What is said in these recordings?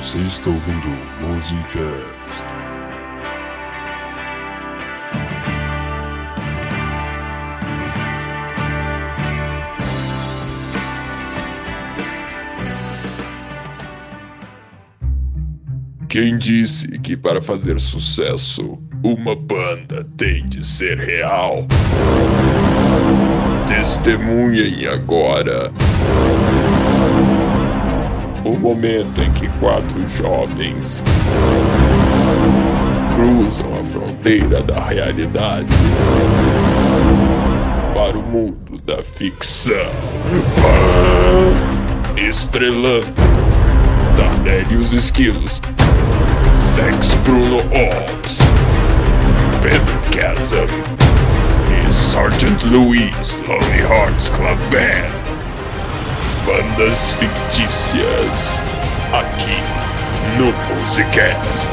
Você está ouvindo Musicast. Quem disse que para fazer sucesso uma banda tem de ser real? Testemunhem agora momento em que quatro jovens cruzam a fronteira da realidade para o mundo da ficção. Estrelando Tardelli os Esquilos, Sex Bruno Ops, Pedro Chasm e Sergeant Louis Lonely Hearts Club Band. Bandas fictícias aqui no Musicast.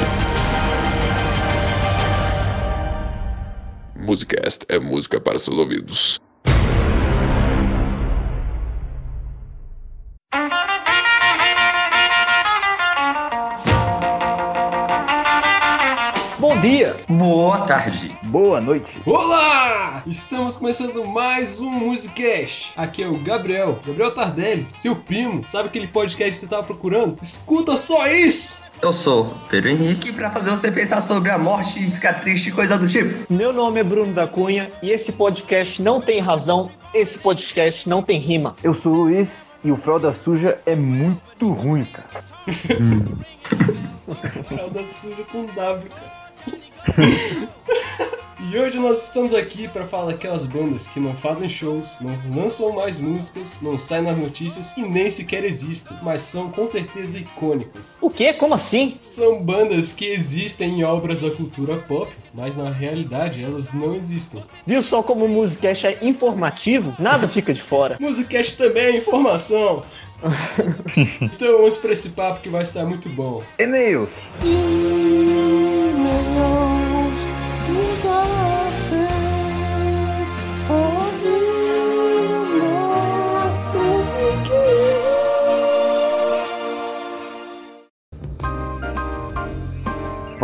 Musicast é música para seus ouvidos. Boa tarde. Boa noite. Olá! Estamos começando mais um Musicast. Aqui é o Gabriel, Gabriel Tardelli, seu primo. Sabe aquele podcast que você tava procurando? Escuta só isso! Eu sou Pedro Henrique pra fazer você pensar sobre a morte e ficar triste e coisa do tipo. Meu nome é Bruno da Cunha e esse podcast não tem razão, esse podcast não tem rima. Eu sou o Luiz e o Fralda Suja é muito ruim, cara. Fralda suja com W, cara. E hoje nós estamos aqui para falar daquelas bandas que não fazem shows, não lançam mais músicas, não saem nas notícias e nem sequer existem, mas são com certeza icônicas. O quê? Como assim? São bandas que existem em obras da cultura pop, mas na realidade elas não existem. Viu só como o Musicast é informativo? Nada fica de fora. Musicast também é informação. então vamos para esse papo que vai estar muito bom. E-mails.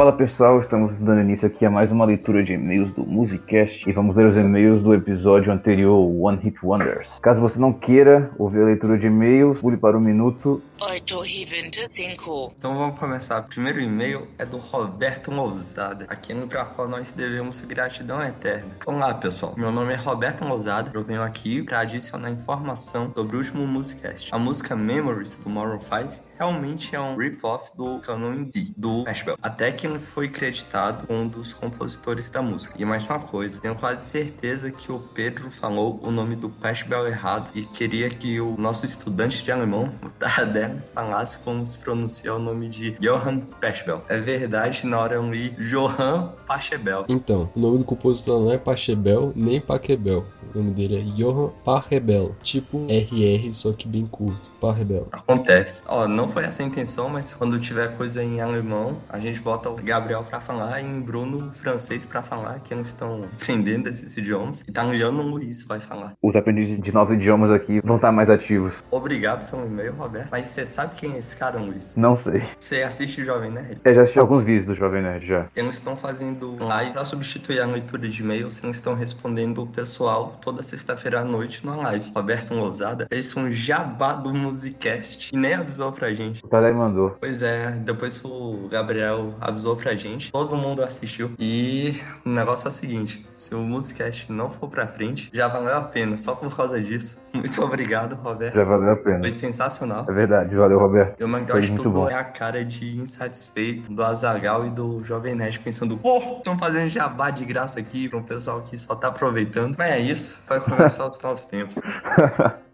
Fala pessoal, estamos dando início aqui a mais uma leitura de e-mails do Musicast e vamos ler os e-mails do episódio anterior, One Hit Wonders. Caso você não queira ouvir a leitura de e-mails, pule para o minuto 825. Então vamos começar. O primeiro e-mail é do Roberto Lousada, aquele para qual nós devemos gratidão eterna. Olá pessoal, meu nome é Roberto Lousada. Eu venho aqui para adicionar informação sobre o último Musicast. A música Memories do Maroon 5 realmente é um rip-off do Canon D, do Ashbel. Até que foi creditado um dos compositores da música. E mais uma coisa, tenho quase certeza que o Pedro falou o nome do Pashbel errado e queria que o nosso estudante de alemão, o Tardem, falasse como se pronuncia o nome de Johann Pashbel. É verdade, na hora eu li Johann Pachebel. Então, o nome do compositor não é Pachebel nem Paquebel. O nome dele é Johann Parrebel, tipo RR, só que bem curto, Parrebel. Acontece. Ó, não foi essa a intenção, mas quando tiver coisa em alemão, a gente bota o Gabriel pra falar e em Bruno francês pra falar, que eles estão aprendendo esses idiomas. Italiano o Luiz vai falar. Os aprendizes de novos idiomas aqui vão estar mais ativos. Obrigado pelo e-mail, Roberto. Mas você sabe quem é esse cara, Luiz? Não sei. Você assiste Jovem Nerd? Eu já assisti alguns vídeos do Jovem Nerd já. Eles estão fazendo live pra substituir a leitura de e-mails. Eles estão respondendo o pessoal toda sexta-feira à noite numa live. Roberto Lousada fez um jabá do Musicast e nem avisou pra gente. O Tadei mandou. Pois é, depois o Gabriel avisou pra gente, todo mundo assistiu. E o negócio é o seguinte: se o Musicast não for pra frente, já valeu a pena, só por causa disso. Muito obrigado, Roberto. Já valeu a pena. Foi sensacional. É verdade, valeu, Roberto. E Foi de muito bom. é a cara de insatisfeito do Azagal e do Jovem Nerd pensando, pô, estão fazendo jabá de graça aqui pra um pessoal que só tá aproveitando. Mas é isso, vai começar os novos tempos.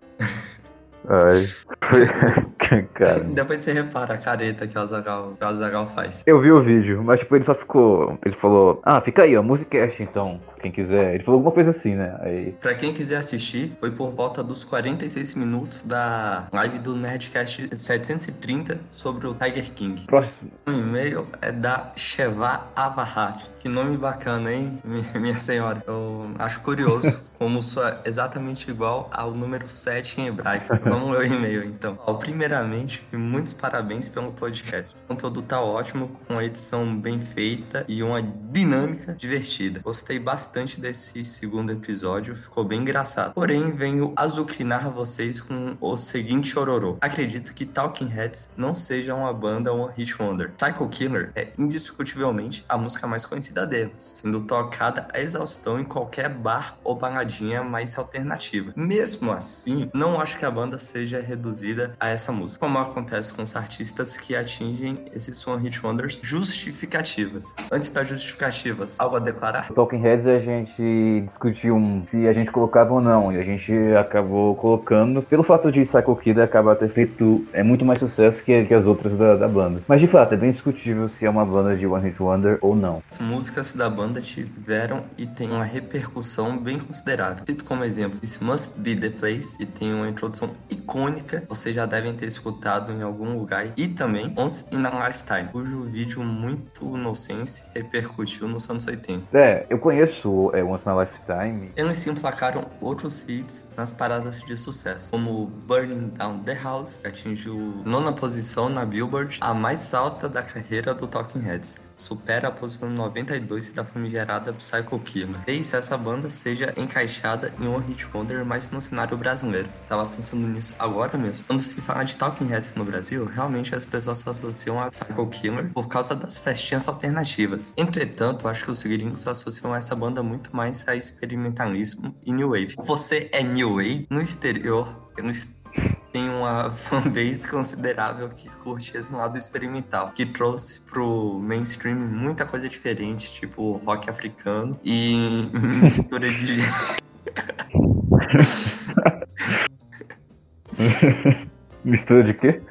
Ai. Cara. Depois você repara a careta que o Azagal, que o Azagal faz. Eu vi o vídeo, mas tipo, ele só ficou. Ele falou, ah, fica aí, ó, Musicast então, quem quiser. Ele falou alguma coisa assim, né? Aí. Pra quem quiser assistir, foi por volta dos 46 minutos da live do Nerdcast 730 sobre o Tiger King. Próximo. O e-mail é da Sheva Avahat. Que nome bacana, hein, minha, senhora? Eu acho curioso como soa exatamente igual ao número 7 em hebraico. Vamos ler o e-mail então. Ó, primeiramente, muitos parabéns pelo podcast. O conteúdo tá ótimo, com a edição bem feita e uma dinâmica divertida. Gostei bastante desse segundo episódio, ficou bem engraçado. Porém, venho azucrinar vocês com o seguinte chororô. Acredito que Talking Heads não seja uma banda One Hit Wonder. Psycho Killer é indiscutivelmente a música mais conhecida deles, sendo tocada a exaustão em qualquer bar ou baladinha mais alternativa. Mesmo assim, não acho que a banda seja reduzida a essa música, como acontece com os artistas que atingem esses One Hit Wonders justificativas. Antes das justificativas, algo a declarar? O Talking Heads a gente discutiu se a gente colocava ou não, e a gente acabou colocando, pelo fato de Psycho Kid acabar ter feito é muito mais sucesso que, que as outras da, da banda. Mas de fato, é bem discutível se é uma banda de One Hit Wonder ou não. As músicas da banda tiveram e têm uma repercussão bem considerável. Cito como exemplo This Must Be The Place, que tem uma introdução icônica, vocês já devem ter escutado em algum lugar, e também Once in a Lifetime, cujo vídeo muito inocente repercutiu nos anos 80. É, eu conheço é, Once in a Lifetime. Eles se emplacaram outros hits nas paradas de sucesso, como Burning Down the House, que atingiu nona posição na Billboard, a mais alta da carreira do Talking Heads supera a posição 92 da famigerada Psycho Killer. Fez essa banda seja encaixada em um hit wonder, mas no cenário brasileiro. Tava pensando nisso agora mesmo. Quando se fala de Talking Heads no Brasil, realmente as pessoas associam a Psycho Killer por causa das festinhas alternativas. Entretanto, acho que os gringos associam essa banda muito mais a experimentalismo e New Wave. Você é New Wave no exterior, no exterior tem uma fanbase considerável que curte esse lado experimental, que trouxe pro mainstream muita coisa diferente, tipo rock africano e mistura de. Mistura de quê?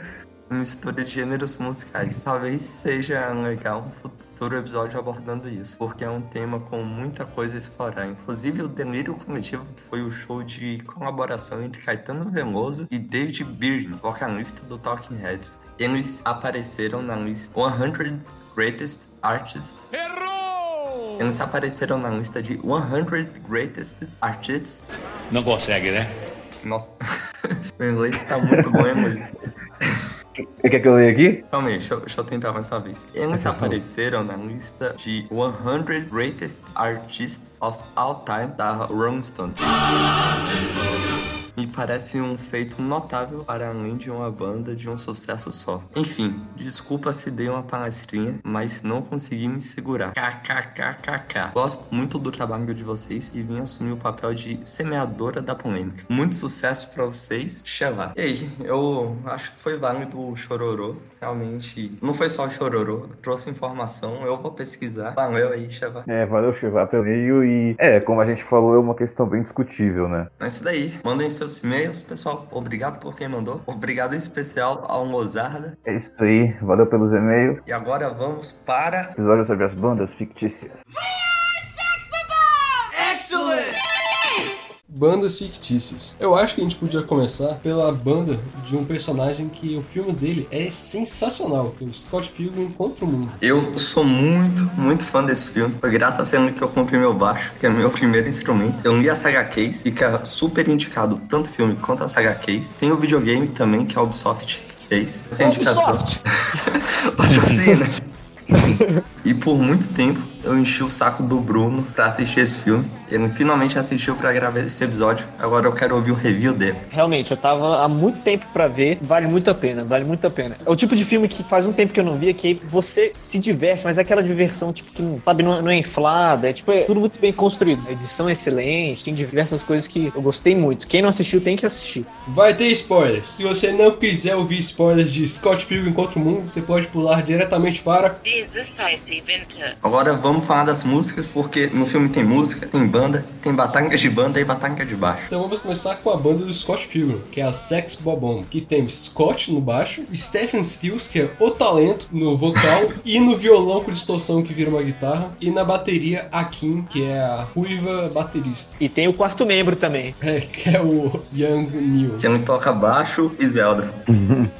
mistura de gêneros musicais. Talvez seja legal um futuro episódio abordando isso, porque é um tema com muita coisa a explorar. Inclusive o Delírio Coletivo, que foi o show de colaboração entre Caetano Veloso e David Byrne, vocalista do Talking Heads. Eles apareceram na lista 100 Greatest Artists. Errou! Eles apareceram na lista de 100 Greatest Artists. Não consegue, né? Nossa, o inglês tá muito bom, hein, Luiz? Você quer que eu leia aqui? Calma aí, deixa, eu- deixa eu tentar mais uma vez. Eles apareceram na lista de 100 Greatest Artists of All Time da Rolling Stone. Me parece um feito notável para além de uma banda de um sucesso só. Enfim, desculpa se dei uma palestrinha, mas não consegui me segurar. KKKKK. Gosto muito do trabalho de vocês e vim assumir o papel de semeadora da polêmica. Muito sucesso pra vocês, Xelá. E aí, eu acho que foi válido o chororô. Realmente, não foi só o chororô, trouxe informação, eu vou pesquisar. Valeu aí, Xelá. É, valeu, Chivá, pelo meio e... É, como a gente falou, é uma questão bem discutível, né? É isso daí. Mandem seus e-mails, pessoal. Obrigado por quem mandou. Obrigado em especial ao Mozarda. É isso aí, valeu pelos e-mails. E agora vamos para. Episódio sobre as bandas fictícias. Bandas fictícias. Eu acho que a gente podia começar pela banda de um personagem que o filme dele é sensacional, que é o Scott Pilgrim contra o mundo. Eu sou muito, muito fã desse filme. Foi graças a ele que eu comprei meu baixo, que é meu primeiro instrumento. Eu li a saga Case, fica super indicado tanto o filme quanto a saga Case. Tem o videogame também, que a Ubisoft fez. Tem indicação. Ubisoft! Patrocina. E por muito tempo eu enchi o saco do Bruno pra assistir esse filme. Ele finalmente assistiu pra gravar esse episódio. Agora eu quero ouvir o review dele. Realmente, eu tava há muito tempo pra ver. Vale muito a pena, vale muito a pena. É o tipo de filme que faz um tempo que eu não via, que você se diverte, mas é aquela diversão, tipo, que não, sabe, não, não é inflada. É tipo, é tudo muito bem construído. A edição é excelente, tem diversas coisas que eu gostei muito. Quem não assistiu tem que assistir. Vai ter spoilers. Se você não quiser ouvir spoilers de Scott Pilgrim contra o mundo, você pode pular diretamente para. Agora vamos falar das músicas, porque no filme tem música, tem banda, tem batalha de banda e batalha de baixo. Então vamos começar com a banda do Scott Pilgrim, que é a Sex Bobomb, que tem o Scott no baixo, Stephen Stills, que é o talento no vocal, e no violão com distorção que vira uma guitarra, e na bateria a Kim, que é a ruiva baterista, E tem o quarto membro também. é, que é o Young Neil. Que ele toca baixo e Zelda.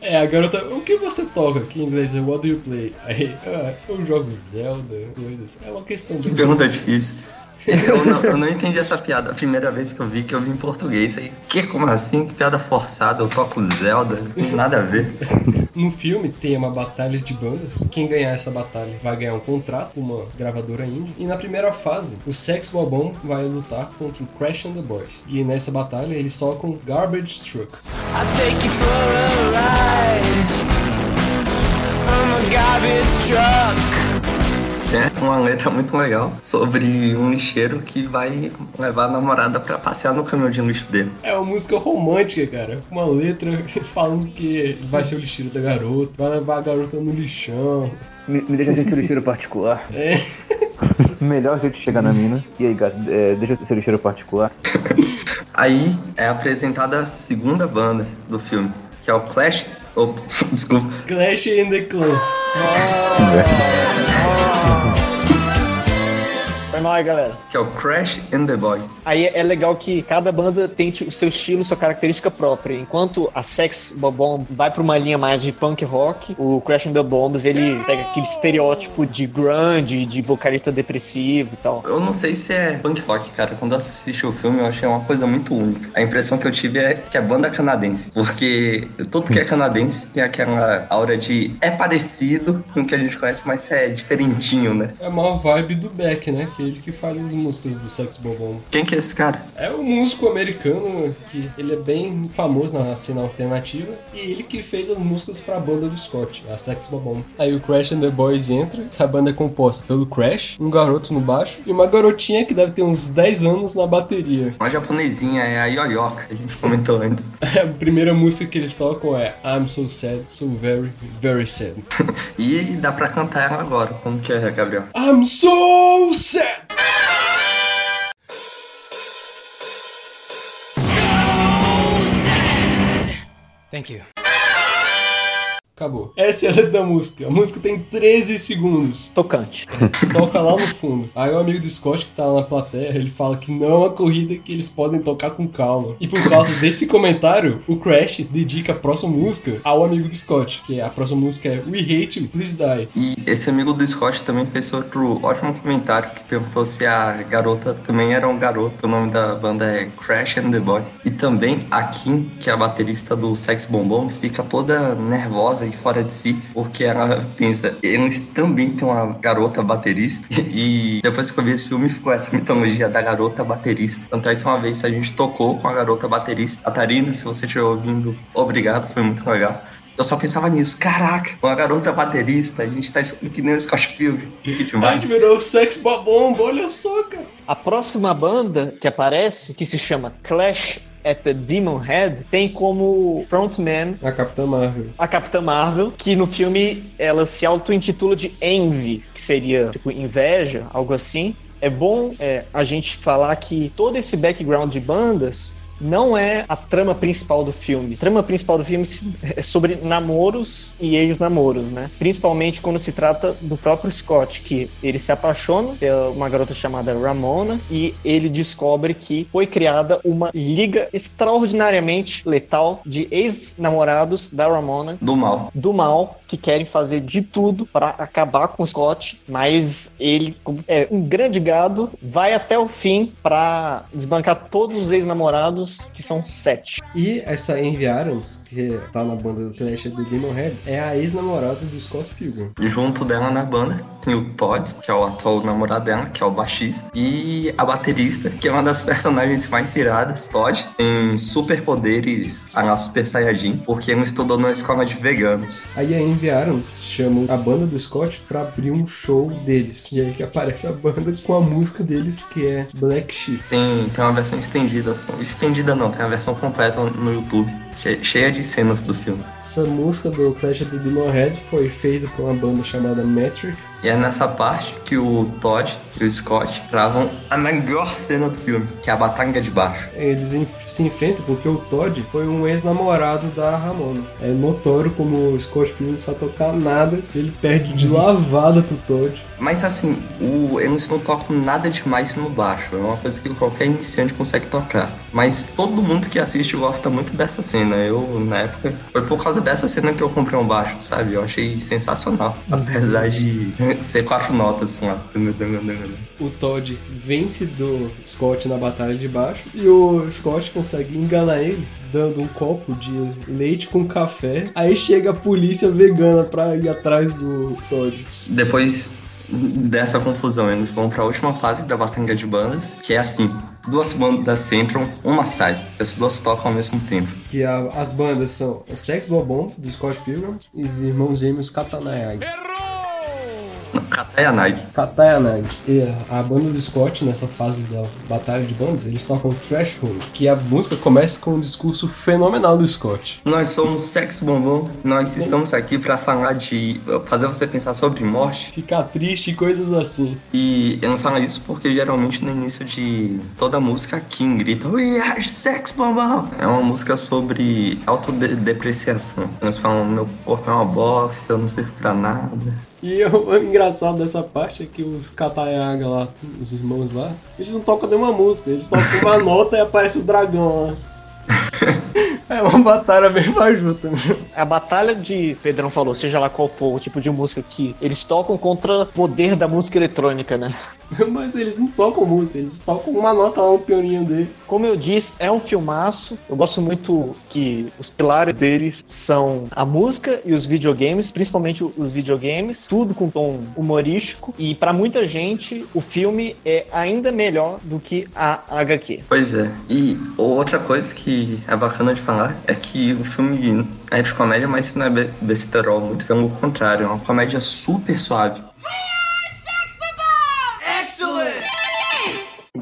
É, a garota, o que você toca aqui em inglês? é What do you play? Aí, ah, eu jogo Zelda, coisas. É uma questão Que bem... pergunta difícil. Eu não, eu não entendi essa piada. A primeira vez que eu vi, que eu vi em português. Aí, que? Como assim? Que piada forçada? Eu toco Zelda. Nada a ver. No filme tem uma batalha de bandas. Quem ganhar essa batalha vai ganhar um contrato com uma gravadora indie. E na primeira fase, o Sex Bobão vai lutar contra o Crash and the Boys. E nessa batalha eles tocam Garbage Truck. I'll take you for a ride. I'm a garbage truck. É uma letra muito legal sobre um lixeiro que vai levar a namorada pra passear no caminhão de lixo dele. É uma música romântica, cara. Uma letra falando que vai ser o lixeiro da garota, vai levar a garota no lixão. Me, me deixa ser seu lixeiro particular. É. Melhor jeito de chegar na mina. E aí, gato, é, deixa seu lixeiro particular. Aí é apresentada a segunda banda do filme, que é o Clash. Oh, desculpa. Clash in the Clans. Foi mal aí, galera. Que é o Crash and the Boys. Aí é legal que cada banda tem tipo, o seu estilo, sua característica própria. Enquanto a Sex Bobomb vai pra uma linha mais de punk rock, o Crash and the Bombs ele pega aquele estereótipo de grunge, de vocalista depressivo e tal. Eu não sei se é punk rock, cara. Quando eu assisti o filme, eu achei uma coisa muito única. A impressão que eu tive é que a banda é canadense. Porque tudo que é canadense tem aquela aura de é parecido com o que a gente conhece, mas é diferentinho, né? É uma vibe do Beck, né? Que é ele que faz as músicas do Sex Bobomb. Quem que é esse cara? É um músico americano que ele é bem famoso na cena alternativa e ele que fez as músicas pra banda do Scott, a Sex Bobomb. Aí o Crash and the Boys entra, a banda é composta pelo Crash, um garoto no baixo e uma garotinha que deve ter uns 10 anos na bateria. Uma japonesinha é a Yoyoka, a gente comentou antes. A primeira música que eles tocam é I'm so sad, so very, very sad. E dá pra cantar ela agora. Como que é, Gabriel? I'm so sad! Thank you. Acabou. Essa é a letra da música. A música tem 13 segundos. Tocante. Toca lá no fundo. Aí o amigo do Scott que tá lá na plateia, ele fala que não é uma corrida que eles podem tocar com calma. E por causa desse comentário, o Crash dedica a próxima música ao amigo do Scott, que a próxima música é We Hate You, Please Die. E esse amigo do Scott também fez outro ótimo comentário que perguntou se a garota também era um garoto. O nome da banda é Crash and the Boys. E também a Kim, que é a baterista do Sex Bombom, fica toda nervosa e fora de si, porque ela pensa, eles também têm uma garota baterista. E depois que eu vi esse filme, ficou essa mitologia da garota baterista. Tanto é que uma vez a gente tocou com a garota baterista, a Tarina, se você estiver ouvindo, obrigado, foi muito legal. Eu só pensava nisso, caraca, uma garota baterista, a gente tá escutando que nem o Scott Pilgrim. Que Ai, demais. que virou Sex Babomba, olha só, cara. A próxima banda que aparece, que se chama Clash at the Demon Head, tem como frontman A Capitã Marvel. a Capitã Marvel, que no filme ela se auto-intitula de Envy, que seria tipo inveja, algo assim. É bom é, a gente falar que todo esse background de bandas não é a trama principal do filme. A trama principal do filme é sobre namoros e ex-namoros, né? Principalmente quando se trata do próprio Scott, que ele se apaixona pela uma garota chamada Ramona e ele descobre que foi criada uma liga extraordinariamente letal de ex-namorados da Ramona Do mal. do mal que querem fazer de tudo para acabar com o Scott, mas ele, é um grande gado, vai até o fim para desbancar todos os ex-namorados, que são sete. E essa Envy Adams, que tá na banda do Clash do Demon Head, é a ex-namorada do Scott Pilgrim. Junto dela na banda tem o Todd, que é o atual namorado dela, que é o baixista, e a baterista, que é uma das personagens mais iradas. Todd tem superpoderes a la Super Saiyajin, porque ele estudou numa escola de veganos. Aí a Envy Adams chama a banda do Scott pra abrir um show deles. E aí que aparece a banda com a música deles, que é Black Sheep. Tem, tem uma versão estendida. Estendida não, tem a versão completa no YouTube, che- cheia de cenas do filme. Essa música do Clash of the Demon Head foi feita por uma banda chamada Metric. E é nessa parte que o Todd e o Scott travam a melhor cena do filme, que é a batalha de baixo. Eles se enfrentam porque o Todd foi um ex-namorado da Ramona. É notório como o Scott Pilgrim não sabe tocar nada, ele perde de lavada pro Todd. Mas assim, o, eles não tocam nada demais no baixo. É uma coisa que qualquer iniciante consegue tocar. Mas todo mundo que assiste gosta muito dessa cena. Eu, na época, foi por causa dessa cena que eu comprei um baixo, sabe? Eu achei sensacional. Apesar de ser quatro notas assim, lá. O Todd vence do Scott na batalha de baixo e o Scott consegue enganar ele dando um copo de leite com café. Aí chega a polícia vegana pra ir atrás do Todd. Depois dessa confusão, eles vão pra última fase da batalha de bandas, que é assim: duas bandas entram, uma sai. Essas duas tocam ao mesmo tempo. Que a- as bandas são Sex Bobomb, do Scott Pilgrim, e os irmãos gêmeos Katanayagi. Katayanagi. Katayanagi. E a banda do Scott, nessa fase da batalha de bandas, eles tocam Threshold, que a música começa com um discurso fenomenal do Scott. Nós somos Sex Bombom, nós estamos aqui pra falar de. fazer você pensar sobre morte. Ficar triste e coisas assim. E eu não falo isso porque geralmente no início de toda música Kim grita We are Sex Bombom. É uma música sobre autodepreciação. Eles falam: meu corpo é uma bosta, eu não sirvo pra nada. E o engraçado dessa parte é que os Katayaga lá, os irmãos lá, eles não tocam nenhuma música, eles tocam uma nota e aparece o dragão lá. É uma batalha bem fajuta. meu. A batalha de Pedrão falou, seja lá qual for o tipo de música que eles tocam contra o poder da música eletrônica, né? Mas eles não tocam música, eles tocam uma nota lá, um pioninho deles. Como eu disse, é um filmaço. Eu gosto muito que os pilares deles são a música e os videogames, principalmente os videogames, tudo com tom humorístico. E pra muita gente, o filme é ainda melhor do que a HQ. Pois é. E outra coisa que é bacana de falar é que o filme é de comédia, mas não é be- besterol, muito pelo contrário. É uma comédia super suave.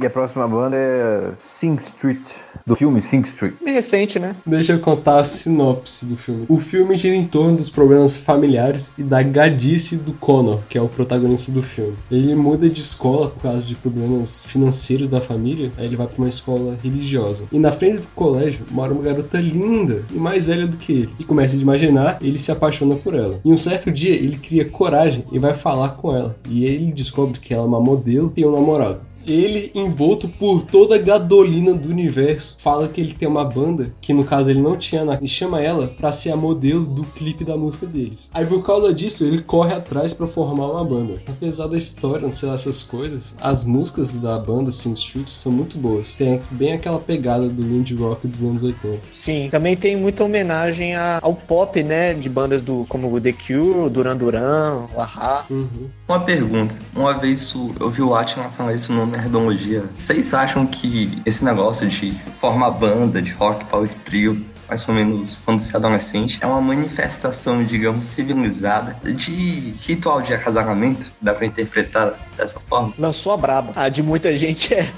E a próxima banda é Sing Street, do filme Sing Street. Bem recente, né? Deixa eu contar a sinopse do filme. O filme gira em torno dos problemas familiares e da gadice do Connor, que é o protagonista do filme. Ele muda de escola por causa de problemas financeiros da família, aí ele vai pra uma escola religiosa. E na frente do colégio mora uma garota linda e mais velha do que ele. E começa a imaginar, ele se apaixona por ela. E um certo dia ele cria coragem e vai falar com ela. E ele descobre que ela é uma modelo e tem um namorado. Ele, envolto por toda a gadolina do universo, fala que ele tem uma banda, que no caso ele não tinha, na... e chama ela pra ser a modelo do clipe da música deles. Aí por causa disso, ele corre atrás pra formar uma banda. Apesar da história, não sei lá, essas coisas, as músicas da banda Sing Street são muito boas. Tem bem aquela pegada do indie rock dos anos 80. Sim, também tem muita homenagem a- ao pop, né? De bandas do como o The Cure, Duran Duran, o Ahá. Uhum. Uma pergunta. Uma vez eu vi o Atila falar isso no Nerdologia. Vocês acham que esse negócio de formar banda de rock, power trio, mais ou menos quando se é adolescente, é uma manifestação, digamos, civilizada de ritual de acasalamento? Dá pra interpretar dessa forma? Lançou a braba. A de muita gente é.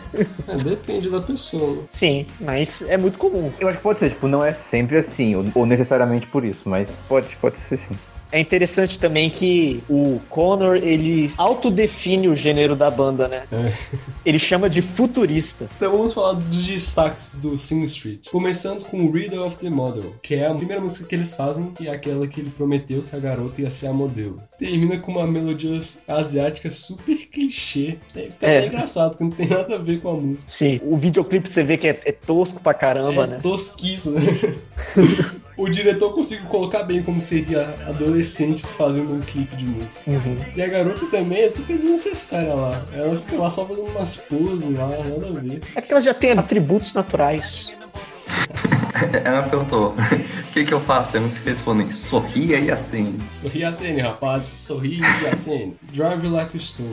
É, depende da pessoa, né? Sim, mas é muito comum. Eu acho que pode ser, tipo, não é sempre assim, ou, ou necessariamente por isso, mas pode, pode ser sim. É interessante também que o Connor, ele autodefine o gênero da banda, né? É. Ele chama de futurista. Então vamos falar dos destaques do Sing Street. Começando com Reader of the Model, que é a primeira música que eles fazem e é aquela que ele prometeu que a garota ia ser a modelo. Termina com uma melodia asiática super clichê. É, fica É. até engraçado, que não tem nada a ver com a música. Sim, o videoclipe você vê que é, é tosco pra caramba, é né? tosquíssimo, né? o diretor conseguiu colocar bem como seria adolescentes fazendo um clipe de música. Uhum. E a garota também é super desnecessária lá. Ela fica lá só fazendo umas poses lá, nada a ver. É porque ela já tem atributos naturais. Ela perguntou: o que, que eu faço? Aí você respondem: sorria e acende. Sorri a cena, rapaz. Sorri a cena. Drive like a stone.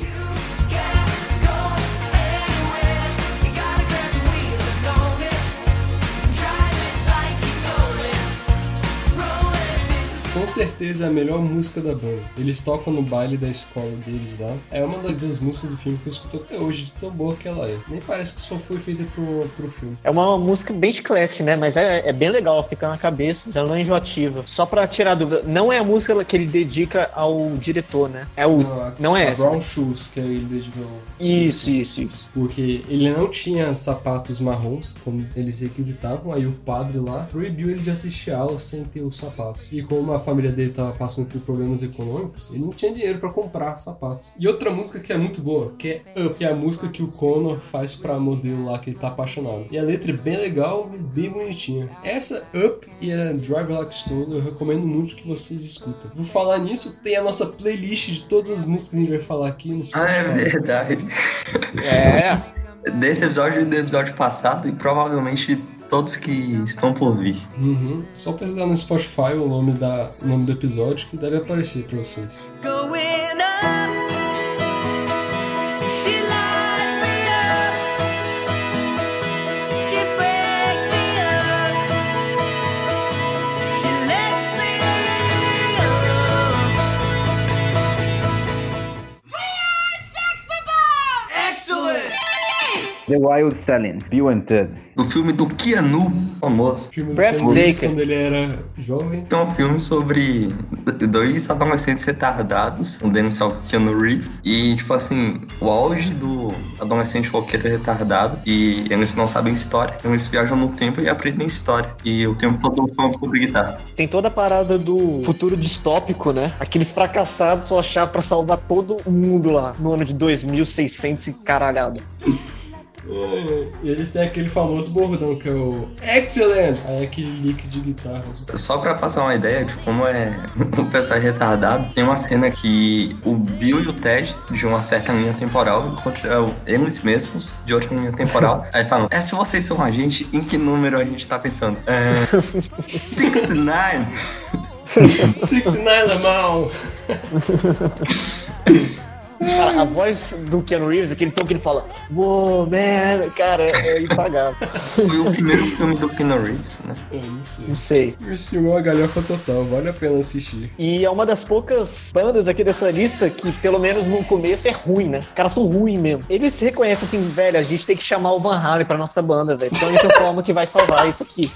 Certeza é a melhor música da banda. Eles tocam no baile da escola deles lá. É uma da- das músicas do filme que eu escuto até hoje, de tão boa que ela é. Nem parece que só foi feita pro, pro filme. É uma música bem chiclete, né? Mas é, é bem legal, ela fica na cabeça, ela não é enjoativa. Só pra tirar dúvida, não é a música que ele dedica ao diretor, né? É o. a- Não é a essa. Brown Shoes, que ele dedicou. Isso, isso, isso. Porque ele não tinha sapatos marrons, como eles requisitavam, aí o padre lá proibiu ele de assistir a aula sem ter os sapatos. E como a família dele tava passando por problemas econômicos, ele não tinha dinheiro pra comprar sapatos. E outra música que é muito boa, que é Up, que é a música que o Connor faz pra modelo lá que ele tá apaixonado. E a letra é bem legal e bem bonitinha. Essa Up e a Drive Like Stone eu recomendo muito que vocês escutem. Por falar nisso, tem a nossa playlist de todas as músicas que a gente vai falar aqui no Ah, é Spotify. verdade. É. Desse episódio e do episódio passado, e provavelmente todos que estão por vir. Uhum. Só pesquisar no Spotify o nome, da, o nome do episódio que deve aparecer pra vocês. Going up. The Wild Silence, Bill and Ted. Do filme do Keanu, famoso. O filme do Breathtaking. Keanu quando ele era jovem. É um filme sobre dois adolescentes retardados, um deles é o Keanu Reeves, e, tipo assim, o auge do adolescente roqueiro retardado, e eles não sabem história, eles viajam no tempo e aprendem história, e o tempo todo falando sobre guitarra. Tem toda a parada do futuro distópico, né? Aqueles fracassados só achar pra salvar todo mundo lá no ano de 2600 e caralhada. E eles têm aquele famoso bordão que é o Excellent! Aí é aquele lick de guitarra. Só pra fazer uma ideia de como é o pessoal é retardado, tem uma cena que o Bill e o Ted, de uma certa linha temporal, encontram eles mesmos de outra linha temporal. Aí falam, é, se vocês são a gente, em que número a gente tá pensando? É, 69! 69 Lemão! Cara, a voz do Keanu Reeves, aquele tom que ele fala, Whoa, man, cara, é impagável. Foi o primeiro filme do Keanu Reeves, né? É isso. Não sei. Esse filme é uma galhofa total, vale a pena assistir. E é uma das poucas bandas aqui dessa lista que, pelo menos no começo, é ruim, né? Os caras são ruins mesmo. Eles se reconhecem assim, velho, a gente tem que chamar o Van Halen pra nossa banda, velho. Então a única forma que vai salvar isso aqui.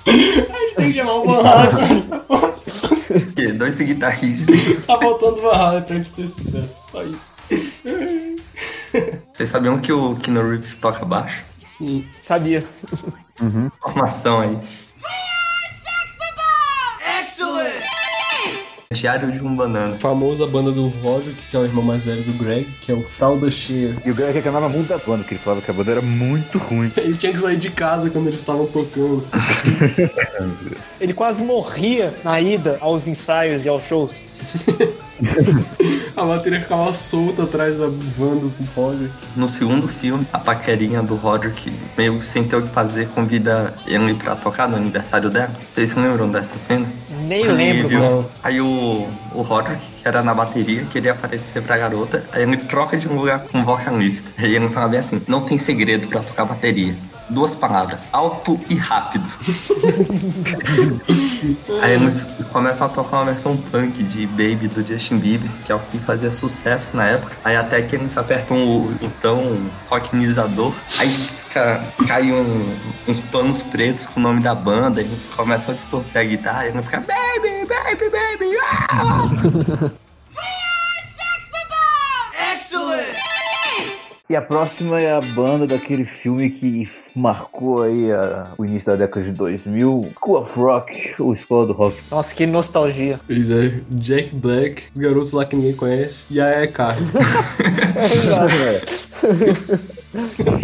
Tem que chamar o Van Halen. Dois guitarristas. Tá faltando Van Halen pra gente ter sucesso, só isso. Vocês sabiam que o Keanu Reeves toca baixo? Sim. Sabia. Formação aí. Diário de um banana. Famosa banda do Roger, que é o irmão mais velho do Greg, que é o Fralda Cheia. E o Greg reclamava muito da banda, que ele falava que a banda era muito ruim. Ele tinha que sair de casa quando eles estavam tocando. Ele quase morria na ida aos ensaios e aos shows. A bateria ficava solta atrás da van do Roger. No segundo filme, a paquerinha do Roger, que meio sem ter o que fazer, convida ele pra tocar no aniversário dela. Vocês se lembram dessa cena? Nem ele lembro, viu- mano. Aí o, o Roger, que era na bateria, queria aparecer pra garota. Aí ele troca de lugar com o vocalista. Aí ele fala bem assim: não tem segredo pra tocar bateria. Duas palavras, alto e rápido. Aí começam a tocar uma versão punk de Baby do Justin Bieber, que é o que fazia sucesso na época. Aí até que eles apertam o então rockinizador. Aí fica, cai um- uns panos pretos com o nome da banda, eles começam a distorcer a guitarra, e ele fica Baby, Baby, Baby. ah!" E a próxima é a banda daquele filme que marcou aí a- o início da década de 2000, School of Rock, ou Escola do Rock. Nossa, que nostalgia. Pois é, Jack Black, os garotos lá que ninguém conhece, e a Carne.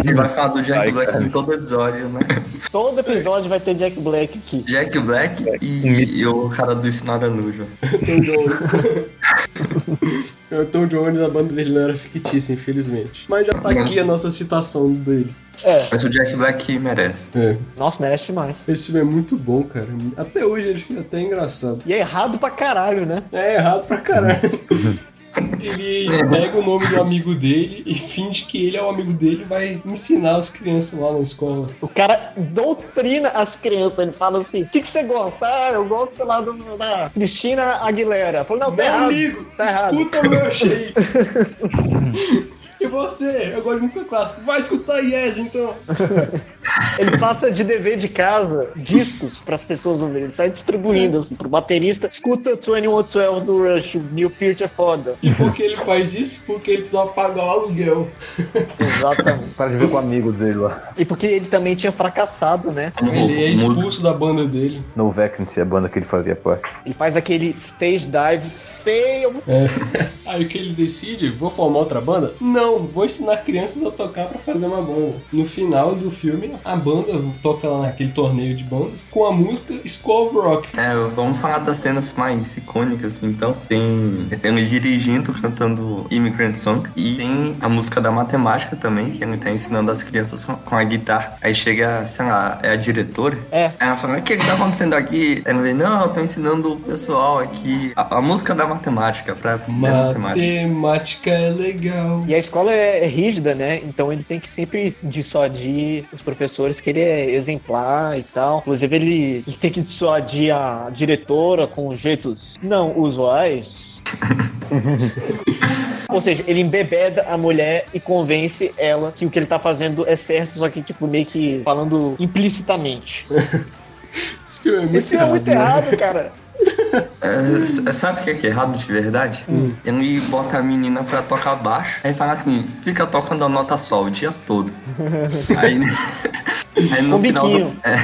E vai falar do Jack Ai, Black cara. em todo episódio, né? Todo episódio vai ter Jack Black aqui. Jack Black e, e o cara do Snora Nuja. Tom Jones. o Tom Jones, a banda dele não era fictícia, infelizmente. Mas já tá aqui a nossa citação dele. É, Mas o Jack Black merece. É. nossa, merece demais. Esse filme é muito bom, cara. Até hoje ele fica até engraçado. E é errado pra caralho, né? É errado pra caralho. Ele pega o nome do amigo dele e finge que ele é o amigo dele e vai ensinar as crianças lá na escola. O cara doutrina as crianças. Ele fala assim: o que, que você gosta? Ah, eu gosto, sei lá, do, da Cristina Aguilera. Falou, não, tá Meu errado. amigo, tá errado. escuta o meu shape. e você? Eu gosto de música clássica. Vai escutar Yes, então. Ele passa de dever de casa discos para as pessoas ouvirem. Ele sai distribuindo assim, pro baterista. Escuta 2112 do Rush, Neil Peart é foda. E por que ele faz isso? Porque ele precisava pagar o aluguel. Exatamente. Para de ver com o amigo dele lá. E porque ele também tinha fracassado, né? Ele é expulso da banda dele. No Vacancy, a banda que ele fazia parte. Ele faz aquele stage dive feio. É. Aí o que ele decide? Vou formar outra banda? Não, vou ensinar crianças a tocar pra fazer uma banda. No final do filme, a banda toca lá naquele torneio de bandas com a música School of Rock. É, vamos falar das cenas mais icônicas, então. Tem ele dirigindo, cantando Immigrant Song. E tem a música da matemática também, que ele tá ensinando as crianças com- a guitarra. Aí chega, sei lá, é a diretora. É. Ela fala, o que que tá acontecendo aqui? Ela vem, não, eu tô ensinando o pessoal aqui a, a música da matemática pra aprender matemática. Matemática é legal. E a escola é, é rígida, né? Então ele tem que sempre dissuadir os professores que ele é exemplar e tal. Inclusive, ele, ele tem que dissuadir a diretora com jeitos não usuais. Ou seja, ele embebeda a mulher e convence ela que o que ele tá fazendo é certo, só que, tipo, meio que falando implicitamente. Filme é muito Isso é muito né? errado, cara. É, sabe o que é, que é errado de verdade? Ele bota a menina pra tocar baixo, aí fala assim, fica tocando a nota sol o dia todo. aí, aí no final do, é,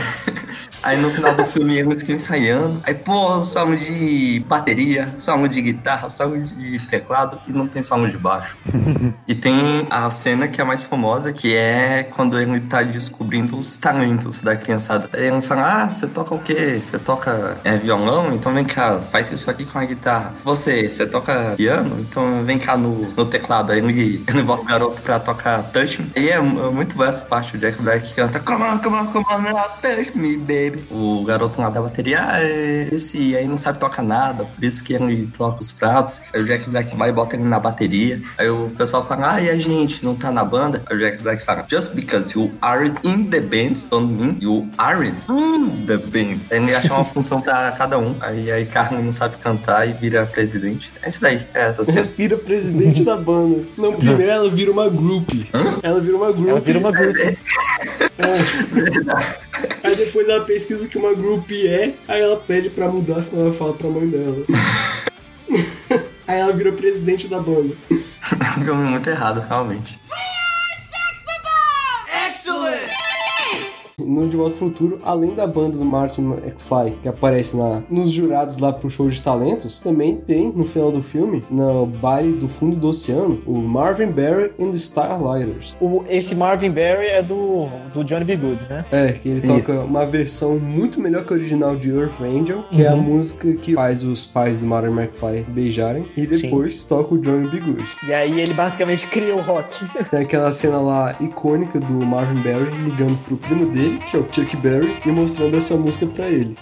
aí no final do filme eles estão ensaiando, aí pô, solo de bateria, solo de guitarra, solo de teclado e não tem solo de baixo. e tem a cena que é mais famosa, que é quando ele tá descobrindo os talentos da criançada. Aí ele fala, ah, você toca o quê? Você toca é, violão? Então vem cá, faz isso aqui com a guitarra. Você, você toca piano? Então vem cá no, no teclado. Aí ele, ele bota o garoto pra tocar Touch. E é, mu- muito boa essa parte, o Jack Black canta Come on, come on, come on, touch me, baby. O garoto lá da bateria, ah, é, esse aí não sabe tocar nada, por isso que ele toca os pratos. Aí o Jack Black vai e bota ele na bateria. Aí o pessoal fala, ah, e a gente não tá na banda? Aí o Jack Black fala, just because you aren't in the band, don't mean you aren't in the band. Aí ele acha uma função pra cada um. Aí aí Carmen não sabe cantar e vira presidente. É isso daí, é essa Ela cena. vira presidente da banda. Não, primeiro ela vira uma group. Ela vira uma group. Ela vira uma grupo. Aí depois ela pesquisa o que uma group é, aí ela pede pra mudar, senão ela fala pra mãe dela. aí ela vira presidente da banda. Ficou muito errado, realmente. No De Volta pro Futuro, além da banda do Martin McFly, que aparece na, nos jurados lá pro show de talentos, também tem, no final do filme, no baile do fundo do oceano, o Marvin Berry and the Starlighters. O- esse Marvin Berry é do, do Johnny B. Good, né? É, que ele toca uma versão muito melhor que a original de Earth Angel, que é a música que faz os pais do Martin McFly beijarem, e depois toca o Johnny B. Good. E aí ele basicamente cria o rock. Tem aquela cena lá icônica do Marvin Berry ligando pro primo dele, que é o Chuck Berry, e mostrando essa música pra ele.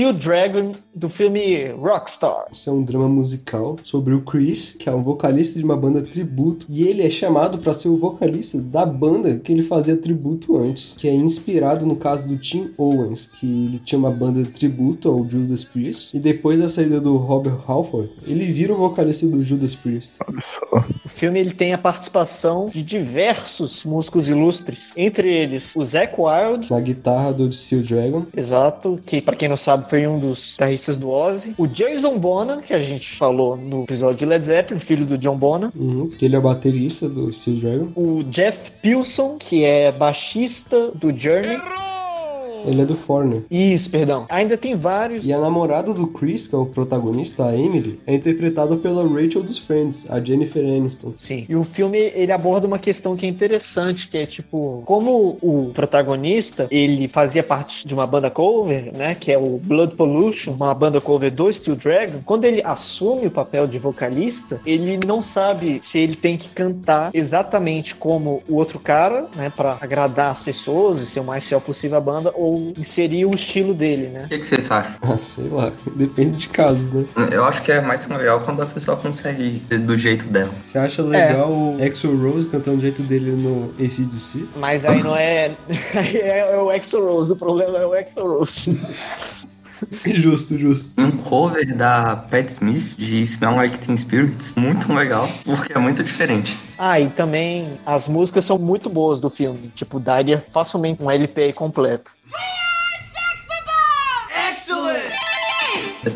Steel Dragon do filme Rockstar. Isso é um drama musical sobre o Chris, que é um vocalista de uma banda tributo, e ele é chamado pra ser o vocalista da banda que ele fazia tributo antes, que é inspirado no caso do Tim Owens, que ele tinha uma banda tributo ao Judas Priest, e depois da saída do Robert Halford, ele vira o vocalista do Judas Priest. O filme ele tem a participação de diversos músicos ilustres, entre eles o Zac Wild, Na guitarra do Steel Dragon, exato, que pra quem não sabe foi um dos guitarristas do Ozzy, o Jason Bonham, que a gente falou no episódio de Led Zeppelin, filho do John Bonham, uhum, ele é o baterista do Steel Dragon. o Jeff Pilson, que é baixista do Journey. Ele é do Foreigner. Isso, perdão. Ainda tem vários. E a namorada do Chris, que é o protagonista, a Emily, é interpretada pela Rachel dos Friends, a Jennifer Aniston. Sim. E o filme, ele aborda uma questão que é interessante, que é tipo, como o protagonista, ele fazia parte de uma banda cover, né, que é o Blood Pollution, uma banda cover do Steel Dragon, quando ele assume o papel de vocalista, ele não sabe se ele tem que cantar exatamente como o outro cara, né, para agradar as pessoas e ser o mais fiel possível à banda, ou inserir o estilo dele, né? O que, que vocês acham? Ah, sei lá, depende de casos, né? Eu acho que é mais legal quando a pessoa consegue ir do jeito dela. Você acha legal o Exo Rose cantando do jeito dele no ACDC? Mas aí não é. aí é, é o Exo Rose, o problema é o Exo Rose. Justo, justo. Um cover da Pat Smith de Smell Like Teen Spirits, muito legal, porque é muito diferente. Ah, e também as músicas são muito boas do filme. Tipo, daria facilmente um LP aí completo.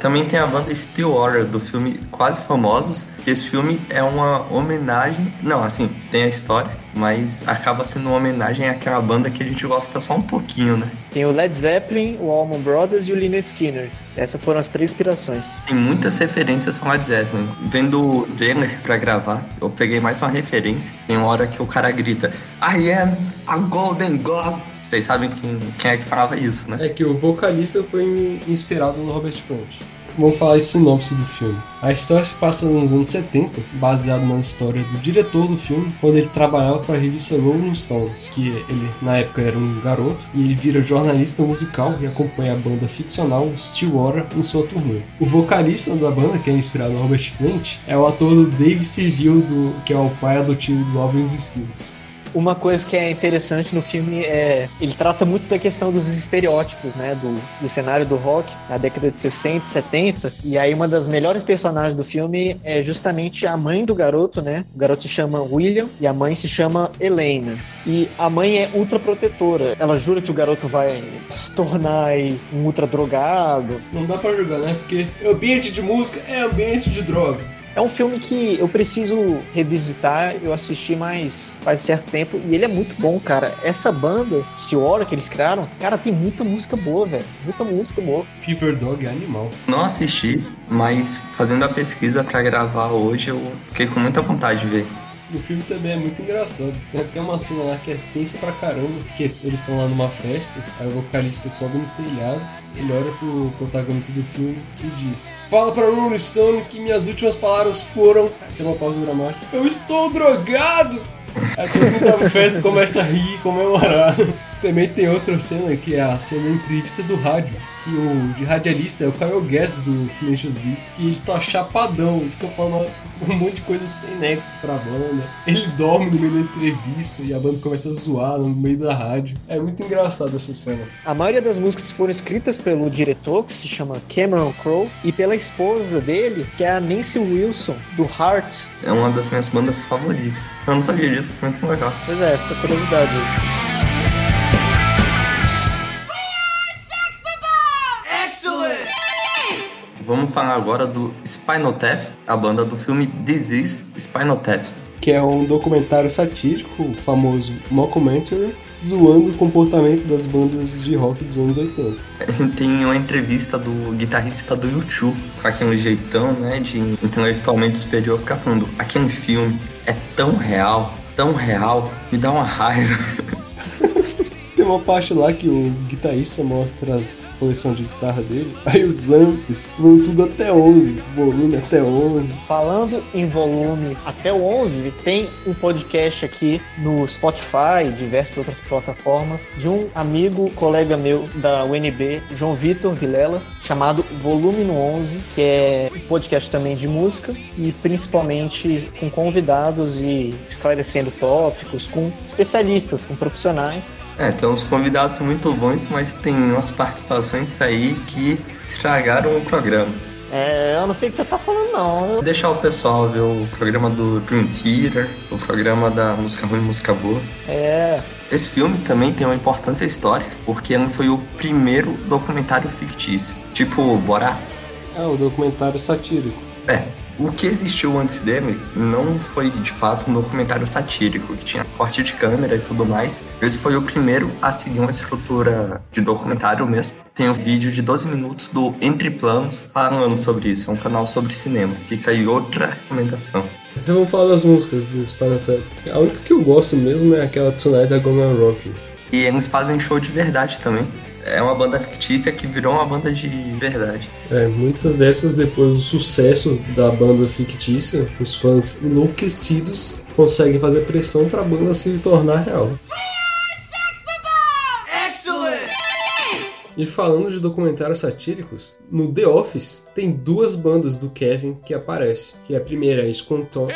Também tem a banda Stillwater do filme Quase Famosos. Esse filme é uma homenagem. Não, assim, tem a história, mas acaba sendo uma homenagem àquela banda que a gente gosta só um pouquinho, né? Tem o Led Zeppelin, o Allman Brothers e o Lynyrd Skinner. Essas foram as três inspirações. Tem muitas referências ao Led Zeppelin. Vendo o trailer pra gravar, eu peguei mais uma referência. Tem uma hora que o cara grita I am a Golden God. Vocês sabem quem, quem é que falava isso, né? É que o vocalista foi inspirado no Robert Plant. Vamos falar a sinopse do filme. A história se passa nos anos 70, baseado na história do diretor do filme, quando ele trabalhava para a revista Rolling Stone, que ele na época era um garoto, e ele vira jornalista musical e acompanha a banda ficcional Stillwater em sua turnê. O vocalista da banda, que é inspirado no Robert Plant, é o ator do Dave Seville, do, que é o pai adotivo do Alvin os Esquilos. Uma coisa que é interessante no filme é ele trata muito da questão dos estereótipos, né, do, do cenário do rock na década de 60 e 70. E aí uma das melhores personagens do filme é justamente a mãe do garoto, né? O garoto se chama William e a mãe se chama Helena. E a mãe é ultra protetora. Ela jura que o garoto vai se tornar aí um ultra drogado. Não dá pra julgar, né? Porque ambiente de música é ambiente de droga. É um filme que eu preciso revisitar, eu assisti mais faz certo tempo e ele é muito bom, cara. Essa banda, Ciora, que eles criaram, cara, tem muita música boa, velho. Muita música boa. Fever Dog é animal. Não assisti, mas fazendo a pesquisa pra gravar hoje, eu fiquei com muita vontade de ver. O filme também é muito engraçado. Tem uma cena lá que é tensa pra caramba, porque eles estão lá numa festa, aí o vocalista sobe no telhado, ele olha pro protagonista do filme e diz: Fala pra Rolling Stone que minhas últimas palavras foram. Uma pausa dramática. Eu estou drogado! Aí todo mundo na festa começa a rir e comemorar. Também tem outra cena que é a cena entrevista do rádio. Que o de radialista é o Kyle Guess do Tenacious D. E ele tá chapadão, ele fica falando um monte de coisa sem nexo pra banda. Ele dorme no meio da entrevista e a banda começa a zoar no meio da rádio. É muito engraçado essa cena. A maioria das músicas foram escritas pelo diretor, que se chama Cameron Crowe, e pela esposa dele, que é a Nancy Wilson, do Heart. É uma das minhas bandas favoritas. Eu não sabia disso, muito legal. Pois é, fica curiosidade Vamos falar agora do Spinal Tap, a banda do filme This Is Spinal Tap. Que é um documentário satírico, o famoso mockumentary, zoando o comportamento das bandas de rock dos anos 80. Tem uma entrevista do guitarrista do YouTube, com aquele jeitão, né, de intelectualmente superior, ficar falando: aquele filme é tão real, tão real, me dá uma raiva. Tem uma parte lá que o guitarrista mostra as coleções de guitarra dele, aí os amps vão tudo até 11, volume até 11. Falando em volume até o 11, tem um podcast aqui no Spotify, diversas outras plataformas, de um amigo, colega meu da UNB, João Vitor Vilela, chamado Volume no 11, que é um podcast também de música e principalmente com convidados e esclarecendo tópicos, com especialistas, com profissionais. É, tem uns convidados muito bons, mas tem umas participações aí que estragaram o programa. É, eu não sei o que você tá falando, não. Vou deixar o pessoal ver o programa do Dream Theater, o programa da música ruim e música boa. É, Esse filme também tem uma importância histórica, porque ele foi o primeiro documentário fictício. Tipo, Borá. É o documentário satírico. É, o que existiu antes dele não foi de fato um documentário satírico, que tinha corte de câmera e tudo mais. Esse foi o primeiro a seguir uma estrutura de documentário mesmo. Tem um vídeo de 12 minutos do Entre Planos falando sobre isso. É um canal sobre cinema. Fica aí outra recomendação. Então vamos falar das músicas do Spinal Tap. A única que eu gosto mesmo é aquela Tonight I Gonna Rock. You. E eles fazem show de verdade também. É uma banda fictícia que virou uma banda de verdade. É, muitas dessas, depois do sucesso da banda fictícia, os fãs enlouquecidos conseguem fazer pressão pra banda se tornar real. E falando de documentários satíricos, no The Office tem duas bandas do Kevin que aparecem. Que a primeira é Sconton.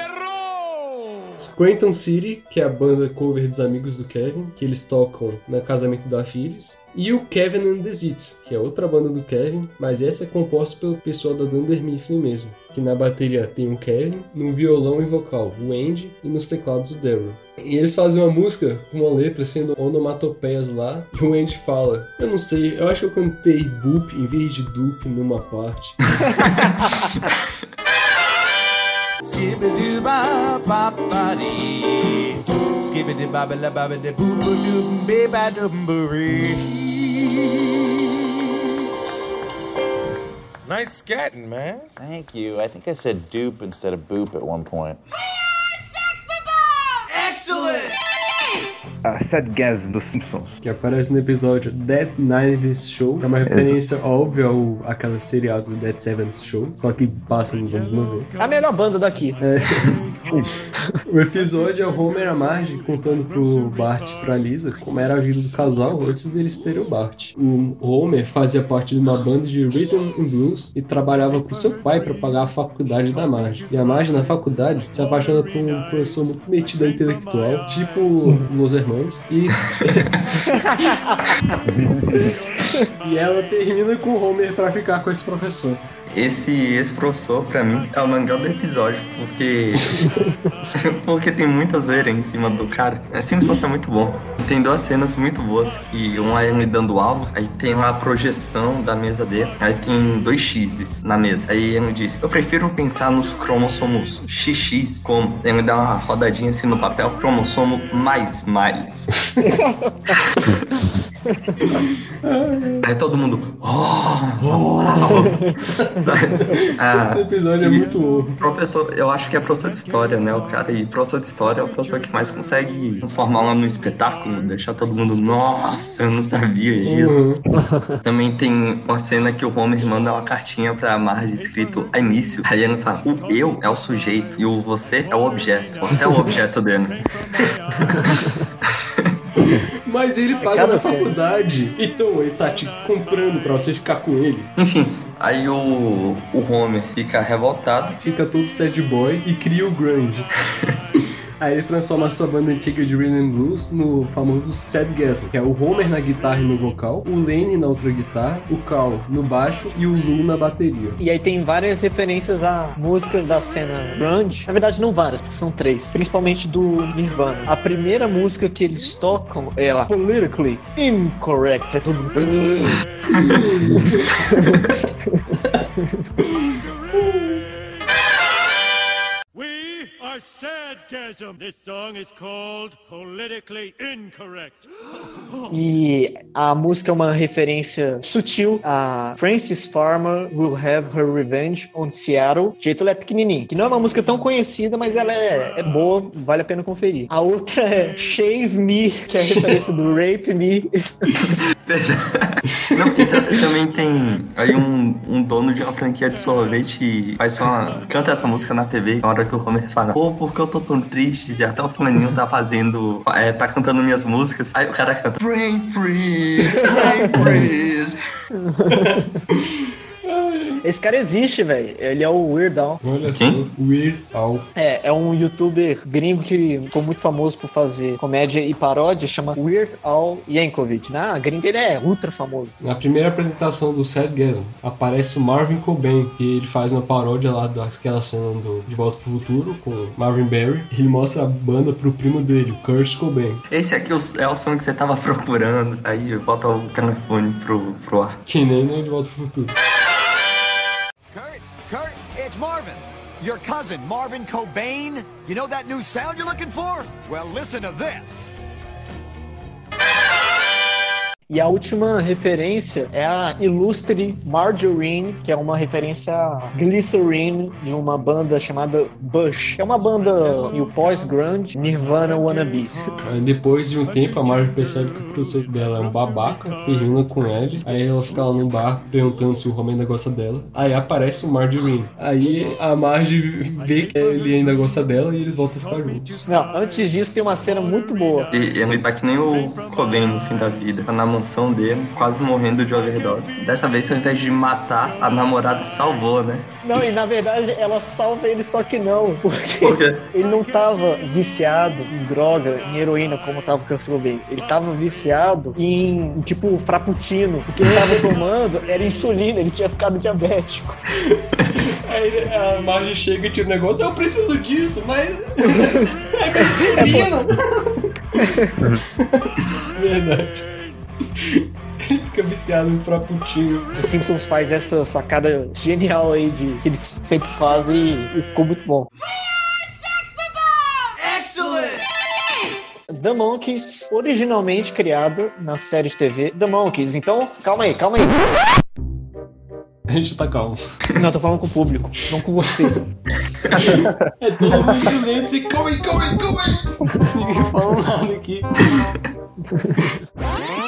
Scranton City, que é a banda cover dos amigos do Kevin, que eles tocam no casamento da Phyllis. E o Kevin and the Zits, que é outra banda do Kevin, mas essa é composta pelo pessoal da Dunder Mifflin mesmo. Que na bateria tem o Kevin, no violão e vocal o Andy e nos teclados o Daryl. E eles fazem uma música com uma letra sendo onomatopeias lá, e o Andy fala: Eu não sei, eu acho que eu cantei boop em vez de dupe numa parte. doo ba ba ba dee. La boo boo doo ba doo boo Nice scatting, man. Thank you. I think I said dupe instead of boop at one point. We are sex Excellent! A Sadgasm dos Simpsons. que aparece no episódio Dead 90s Show, que é uma referência óbvia ao aquela seriado Dead Seventh Show, só que passa nos anos 90. A melhor banda daqui. O episódio é o Homer e a Marge contando pro Bart e pra Lisa como era a vida do casal antes deles terem o Bart. O Homer fazia parte de uma banda de rhythm and blues e trabalhava pro seu pai pra pagar a faculdade da Marge. E a Marge na faculdade se apaixona por um professor muito metido a intelectual, tipo Los Hermanos, e e ela termina com o Homer pra ficar com esse professor. Esse, esse professor, pra mim, é o mangá do episódio, porque. porque tem muita zoeira em cima do cara. É Simpsons é muito bom. Tem duas cenas muito boas, que um é ele dando aula, aí tem lá a projeção da mesa dele, aí tem dois X's na mesa. Aí ele diz: Eu prefiro pensar nos cromossomos XX, como ele dá uma rodadinha assim no papel, cromossomo mais mais. aí todo mundo. Oh, ah, Esse episódio é muito. Professor, eu acho que é professor de história, né? O cara, e professor de história é o professor que mais consegue transformar lá no espetáculo, deixar todo mundo, nossa, eu não sabia disso. Também tem uma cena que o Homer manda uma cartinha pra Marge escrito a início. Aí ele fala: o eu é o sujeito e o você é o objeto. Você é o objeto dele. Mas ele paga na série. faculdade. Então ele tá te comprando pra você ficar com ele. Enfim, aí o, o Homer fica revoltado. Fica todo sad boy e cria o grunge. Aí ele transforma a sua banda antiga de Rhythm and Blues no famoso Sadgasm, que é o Homer na guitarra e no vocal, o Lenny na outra guitarra, o Carl no baixo e o Lou na bateria. E aí tem várias referências a músicas da cena grunge. Na verdade, não várias, porque são três. Principalmente do Nirvana. A primeira música que eles tocam é a Politically Incorrect. É todo Sadgasm. This song is called Politically Incorrect. E a música é uma referência sutil a Francis Farmer Will Have Her Revenge on Seattle. O título é pequenininho. Que não é uma música tão conhecida, mas ela é, é boa, vale a pena conferir. A outra é Shave Me, que é a referência do Rape Me. Não, ta- também tem aí um, um dono de uma franquia de sorvete e faz só uma, canta essa música na TV, na hora que o Homer fala, pô, porque eu tô tão triste, e até o fulaninho tá fazendo, é, tá cantando minhas músicas, aí o cara canta, Brain Freeze, Brain Freeze. Esse cara existe, velho. Ele é o Weird Al. Olha só, Weird Al. É, é um youtuber gringo que ficou muito famoso por fazer comédia e paródia, chama Weird Al Yankovic. Na gringa ele é ultra famoso. Na primeira apresentação do Sadgasm, aparece o Marvin Cobain, que ele faz uma paródia lá daquela cena do De Volta pro Futuro com Marvin Berry. Ele mostra a banda pro primo dele, o Kurt Cobain, Esse aqui é o- é o som que você tava procurando, aí bota o telefone pro, pro ar. que nem no De Volta pro Futuro. Your cousin, Marvin Cobain. You know that new sound you're looking for? Well, listen to this. E a última referência é a ilustre Margarine, que é uma referência a Glycerine de uma banda chamada Bush. É uma banda e o pós-grunge Nirvana Wannabe. Aí depois de um tempo, a Marge percebe que o professor dela é um babaca, termina com ele. Aí ela fica lá num bar perguntando se o Homer ainda gosta dela. Aí aparece o Margarine. Aí a Marge vê que ele ainda gosta dela e eles voltam a ficar juntos. Não, antes disso tem uma cena muito boa. E ele tá que nem o Cobain no fim da vida. Tá namorando mansão dele, quase morrendo de overdose. Dessa vez, ao invés de matar, a namorada salvou, né? Não, e na verdade ela salva ele, só que não, porque Por quê? ele não tava viciado em droga, em heroína, como tava o Kurt Cobain. Ele tava viciado em, tipo, frappuccino. O que ele tava tomando era insulina, ele tinha ficado diabético. Aí a Marge chega e tira o negócio, eu preciso disso, mas. É gasolina! Verdade. Ele fica viciado em frappuccino. Os Simpsons faz essa sacada genial aí de que eles sempre fazem e, e ficou muito bom. The Monkeys, originalmente criado na série de TV The Monkeys. Então, calma aí, calma aí. A gente tá calmo. Não, tô falando com o público, não com você. É todo mundo silêncio e calma aí, calma aí, calma aí. Ninguém fala nada aqui.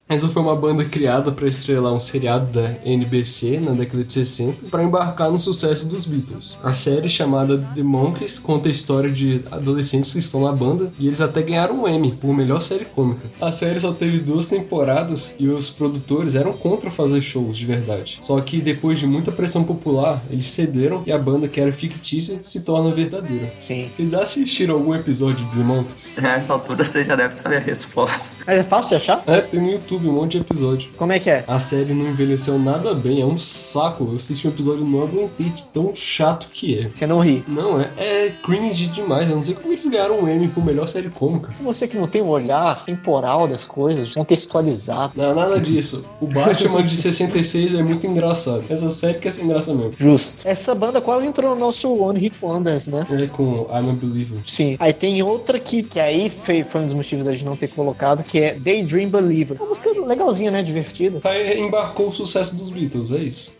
Essa foi uma banda criada para estrelar um seriado da NBC na década de 60 para embarcar no sucesso dos Beatles. A série chamada The Monkeys conta a história de adolescentes que estão na banda e eles até ganharam um Emmy por melhor série cômica. A série só teve duas temporadas e os produtores eram contra fazer shows de verdade. Só que depois de muita pressão popular, eles cederam e a banda que era fictícia se torna verdadeira. Sim. Vocês assistiram algum episódio de The Monkeys? Nessa altura, você já deve saber a resposta. Mas é fácil de achar? É, tem no YouTube um monte de episódio. Como é que é? A série não envelheceu nada bem, é um saco. Eu assisti um episódio e não aguentei de tão chato que é. Você não ri. Não, é, é cringe demais. Eu não sei como eles ganharam um Emmy por melhor série cômica. Você que não tem um olhar temporal das coisas, contextualizado. Não, nada disso. O Batman de 66 é muito engraçado. Essa série quer ser engraçada mesmo. Justo. Essa banda quase entrou no nosso One Hit Wonders, né? É com I'm a Believer. Sim. Aí tem outra que, que aí foi, foi um dos motivos da gente não ter colocado, que é Daydream Believer. Uma música legalzinha, né? Divertida. Aí embarcou o sucesso dos Beatles, é isso.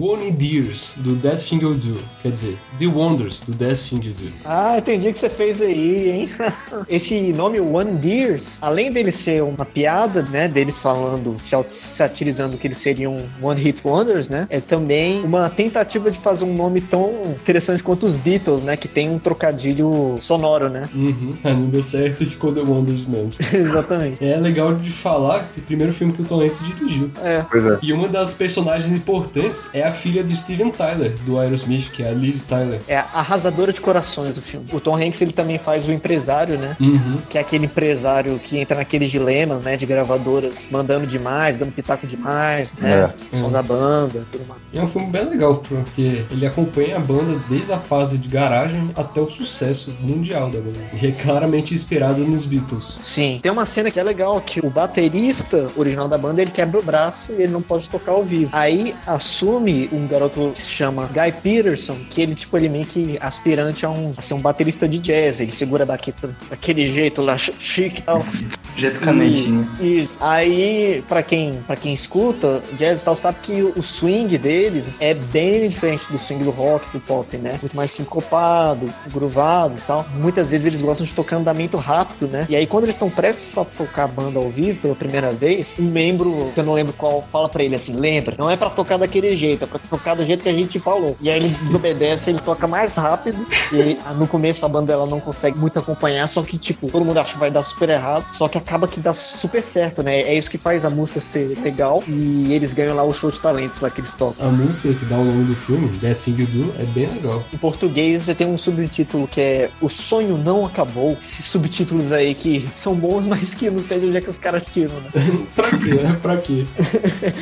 One Dears, do That Thing You Do. Quer dizer, The Wonders, do That Thing You Do. Ah, entendi o que você fez aí, hein? Esse nome One Dears, além dele ser uma piada, né? Deles falando, satirizando que eles seriam One Hit Wonders, né? É também uma tentativa de fazer um nome tão interessante quanto os Beatles, né? Que tem um trocadilho sonoro, né? Uhum. Ah, não deu certo e ficou The Wonders mesmo. Exatamente. É legal de falar que o primeiro filme que o Tom Hanks dirigiu. É. Pois é. E uma das personagens importantes é a filha de Steven Tyler, do Aerosmith, que é a Liv Tyler. É a arrasadora de corações do filme. O Tom Hanks ele também faz o empresário, né? Uhum. Que é aquele empresário que entra naqueles dilemas, né? De gravadoras mandando demais, dando pitaco demais, né? É. Som Uhum. da banda, tudo mais. E é um filme bem legal, porque ele acompanha a banda desde a fase de garagem até o sucesso mundial da banda. E é claramente inspirado nos Beatles. Sim. Tem uma cena que é legal, que o baterista original da banda, ele quebra o braço e ele não pode tocar ao vivo. Aí assume um garoto que se chama Guy Peterson, que ele, tipo, ele meio que aspirante a, um, a ser um baterista de jazz. Ele segura daquele jeito lá, ch- chique e tal. Jeito canetinho. Isso. Aí, pra quem, pra quem escuta jazz e tal, sabe que o swing deles é bem diferente do swing do rock, do pop, né? Muito mais sincopado, groovado e tal. Muitas vezes eles gostam de tocar andamento rápido, né? E aí, quando eles estão prestes a tocar a banda ao vivo pela primeira vez, um membro, que eu não lembro qual, fala pra ele assim: lembra, não é pra tocar daquele jeito, é pra tocar do jeito que a gente falou. E aí ele desobedece, ele toca mais rápido. E ah, no começo a banda ela não consegue muito acompanhar, só que, tipo, todo mundo acha que vai dar super errado, só que acaba que dá super certo, né? É isso que faz a música ser legal. E eles ganham lá o show de talentos lá que eles tocam. A música que dá o nome do filme, That Thing You Do, é bem legal. Em português, você tem um subtítulo que é O Sonho Não Acabou. Esses subtítulos aí que são bons, mas que não sei de onde é que os caras tiram, né? pra quê, né? Pra quê?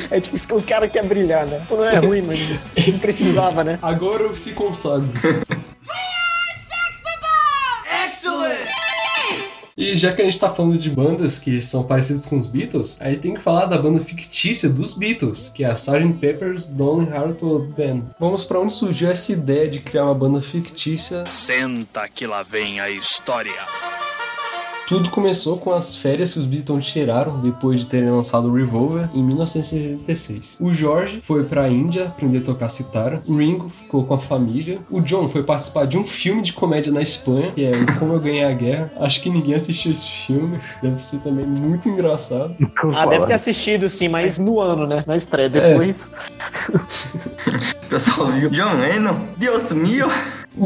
É tipo isso que o cara quer brilhar, né? Não é ruim, mas não precisava, né? Agora eu se consagro. E já que a gente tá falando de bandas que são parecidas com os Beatles, aí tem que falar da banda fictícia dos Beatles, que é a Sgt. Pepper's Lonely Hearts Band. Vamos pra onde surgiu essa ideia de criar uma banda fictícia Senta que lá vem a história. Tudo começou com as férias que os Beatles tiraram depois de terem lançado o Revolver em 1966. O George foi pra Índia aprender a tocar citara, o Ringo ficou com a família, o John foi participar de um filme de comédia na Espanha, que é o Como Eu Ganhei a Guerra. Acho que ninguém assistiu esse filme, deve ser também muito engraçado. Ah, deve ter assistido sim, mas no ano, né? Na estreia. Depois. O pessoal viu John Lennon, Deus mio.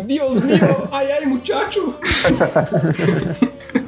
Dios mío, ai ai muchacho.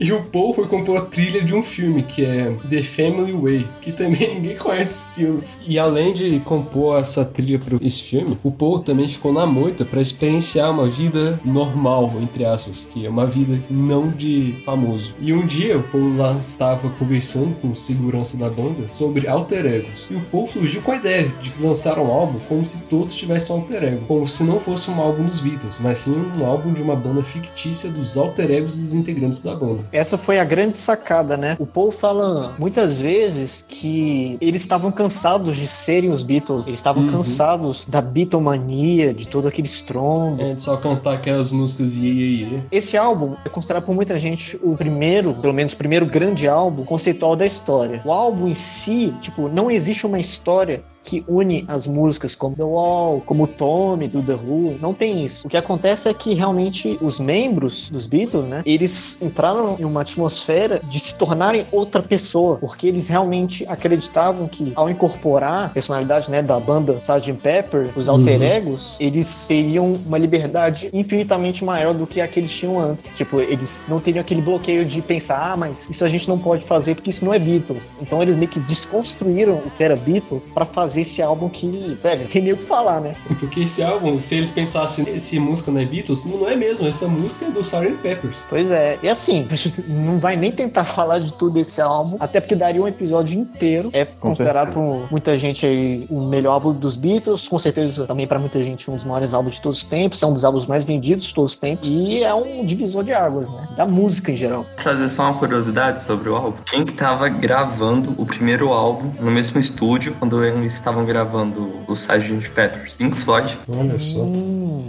E o Paul foi compor a trilha de um filme que é The Family Way, que também ninguém conhece esse filme. E além de compor essa trilha para esse filme, o Paul também ficou na moita para experienciar uma vida normal, entre aspas, que é uma vida não de famoso. E um dia o Paul lá estava conversando com o segurança da banda sobre alter egos. E o Paul surgiu com a ideia de lançar um álbum como se todos tivessem um alter ego, como se não fosse um álbum dos Beatles, mas sim um álbum de uma banda fictícia dos alter egos dos integrantes da banda. Essa foi a grande sacada, né? O Paul fala muitas vezes que eles estavam cansados de serem os Beatles, eles estavam cansados da Beatlemania, de todo aquele estrondo. É, de só cantar aquelas músicas iê, iê. Esse álbum é considerado por muita gente o primeiro, pelo menos o primeiro grande álbum conceitual da história. O álbum em si, tipo, não existe uma história que une as músicas como The Wall, como Tommy do The Who, não tem isso. O que acontece é que realmente os membros dos Beatles, né, eles entraram em uma atmosfera de se tornarem outra pessoa, porque eles realmente acreditavam que ao incorporar a personalidade, né, da banda Sgt. Pepper, os alter egos, eles teriam uma liberdade infinitamente maior do que a que eles tinham antes. Tipo, eles não teriam aquele bloqueio de pensar, ah, mas isso a gente não pode fazer porque isso não é Beatles. Então eles meio que desconstruíram o que era Beatles para fazer esse álbum que, velho, tem nem o que falar, né? Porque esse álbum, se eles pensassem, esse música não é Beatles, não é mesmo, essa música é do Sgt. Peppers. Pois é, e assim, a gente não vai nem tentar falar de tudo esse álbum, até porque daria um episódio inteiro. É considerado por muita gente aí o melhor álbum dos Beatles, com certeza também pra muita gente um dos maiores álbuns de todos os tempos, é um dos álbuns mais vendidos de todos os tempos, e é um divisor de águas, né? Da música em geral. Trazer só uma curiosidade sobre o álbum. Quem que tava gravando o primeiro álbum no mesmo estúdio quando eles estavam gravando o Sgt. Peppers? Pink Floyd. Olha só.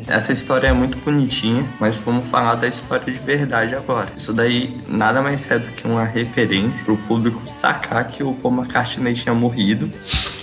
Essa história é muito bonitinha, mas vamos falar da história de verdade agora. Isso daí nada mais é do que uma referência pro público sacar que o Paul McCartney tinha morrido,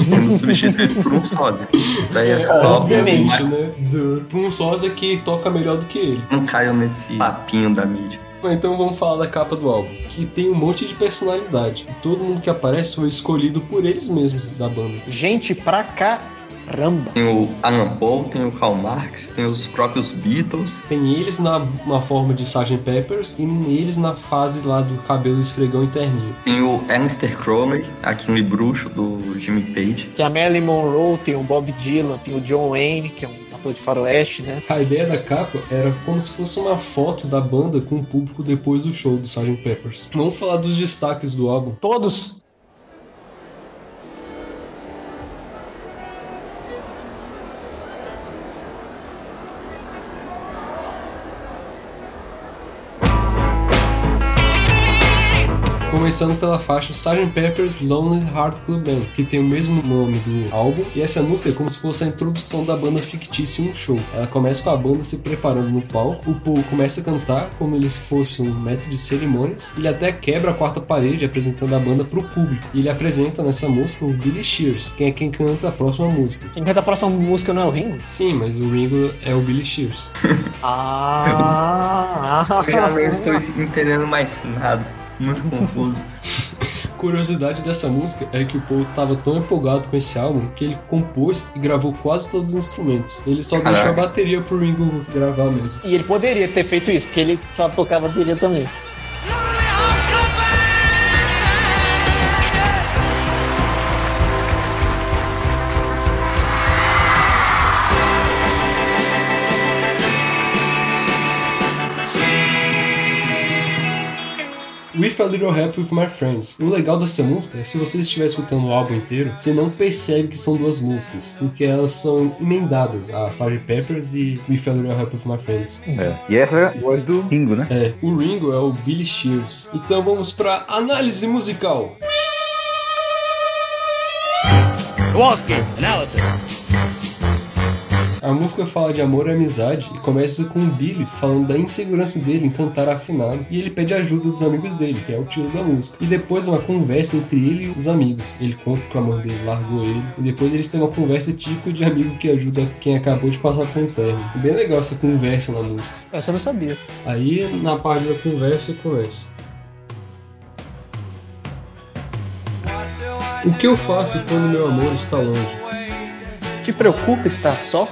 sendo substituído por um sósia. Isso daí é só Obviamente, né? Do- Pra um sósia que toca melhor do que ele. não caiam nesse papinho da mídia. Bom, Então vamos falar da capa do álbum, que tem um monte de personalidade. E todo mundo que aparece foi escolhido por eles mesmos da banda. Gente pra caramba. Tem o Alan Paul, tem o Karl Marx, tem os próprios Beatles. Tem eles na uma forma de Sgt. Peppers e eles na fase lá do cabelo esfregão interninho. Tem o Alistair Crowley, aquele bruxo do Jimmy Page. Tem a Marilyn Monroe, tem o Bob Dylan, tem o John Wayne, que é um ator de faroeste, né? A ideia da capa era como se fosse uma foto da banda com o público depois do show do Sgt. Peppers. Vamos falar dos destaques do álbum. Todos Começando pela faixa Sgt. Pepper's Lonely Heart Club Band, que tem o mesmo nome do álbum, e essa música é como se fosse a introdução da banda fictícia em um show. Ela começa com a banda se preparando no palco, o Paul começa a cantar como ele fosse um mestre de cerimônias, ele até quebra a quarta parede apresentando a banda pro público. E ele apresenta nessa música o Billy Shears, quem é quem canta a próxima música. Quem canta a próxima música não é o Ringo? Sim, mas o Ringo é o Billy Shears. Ah! Eu não estou entendendo mais nada. Muito confuso. Curiosidade dessa música é que o Paul estava tão empolgado com esse álbum que ele compôs e gravou quase todos os instrumentos. Ele só Caraca. deixou a bateria pro Ringo gravar mesmo. E ele poderia ter feito isso, porque ele sabe tocar bateria também. With a Little Help with My Friends. O legal dessa música é se você estiver escutando o álbum inteiro, você não percebe que são duas músicas, porque elas são emendadas, a Sgt. Peppers e With a Little Help with My Friends. É. E essa é a voz do Ringo, né? É, o Ringo é o Billy Shears. Então vamos pra análise musical. Kowalski, analysis. A música fala de amor e amizade e começa com o Billy falando da insegurança dele em cantar afinado e ele pede ajuda dos amigos dele, que é o tiro da música. E depois uma conversa entre ele e os amigos. Ele conta que o amor dele largou ele e depois eles têm uma conversa típica de amigo que ajuda quem acabou de passar por um término. É bem legal essa conversa na música. Essa eu não sabia. Aí na parte da conversa começa. O que eu faço quando meu amor está longe? Te preocupa estar só?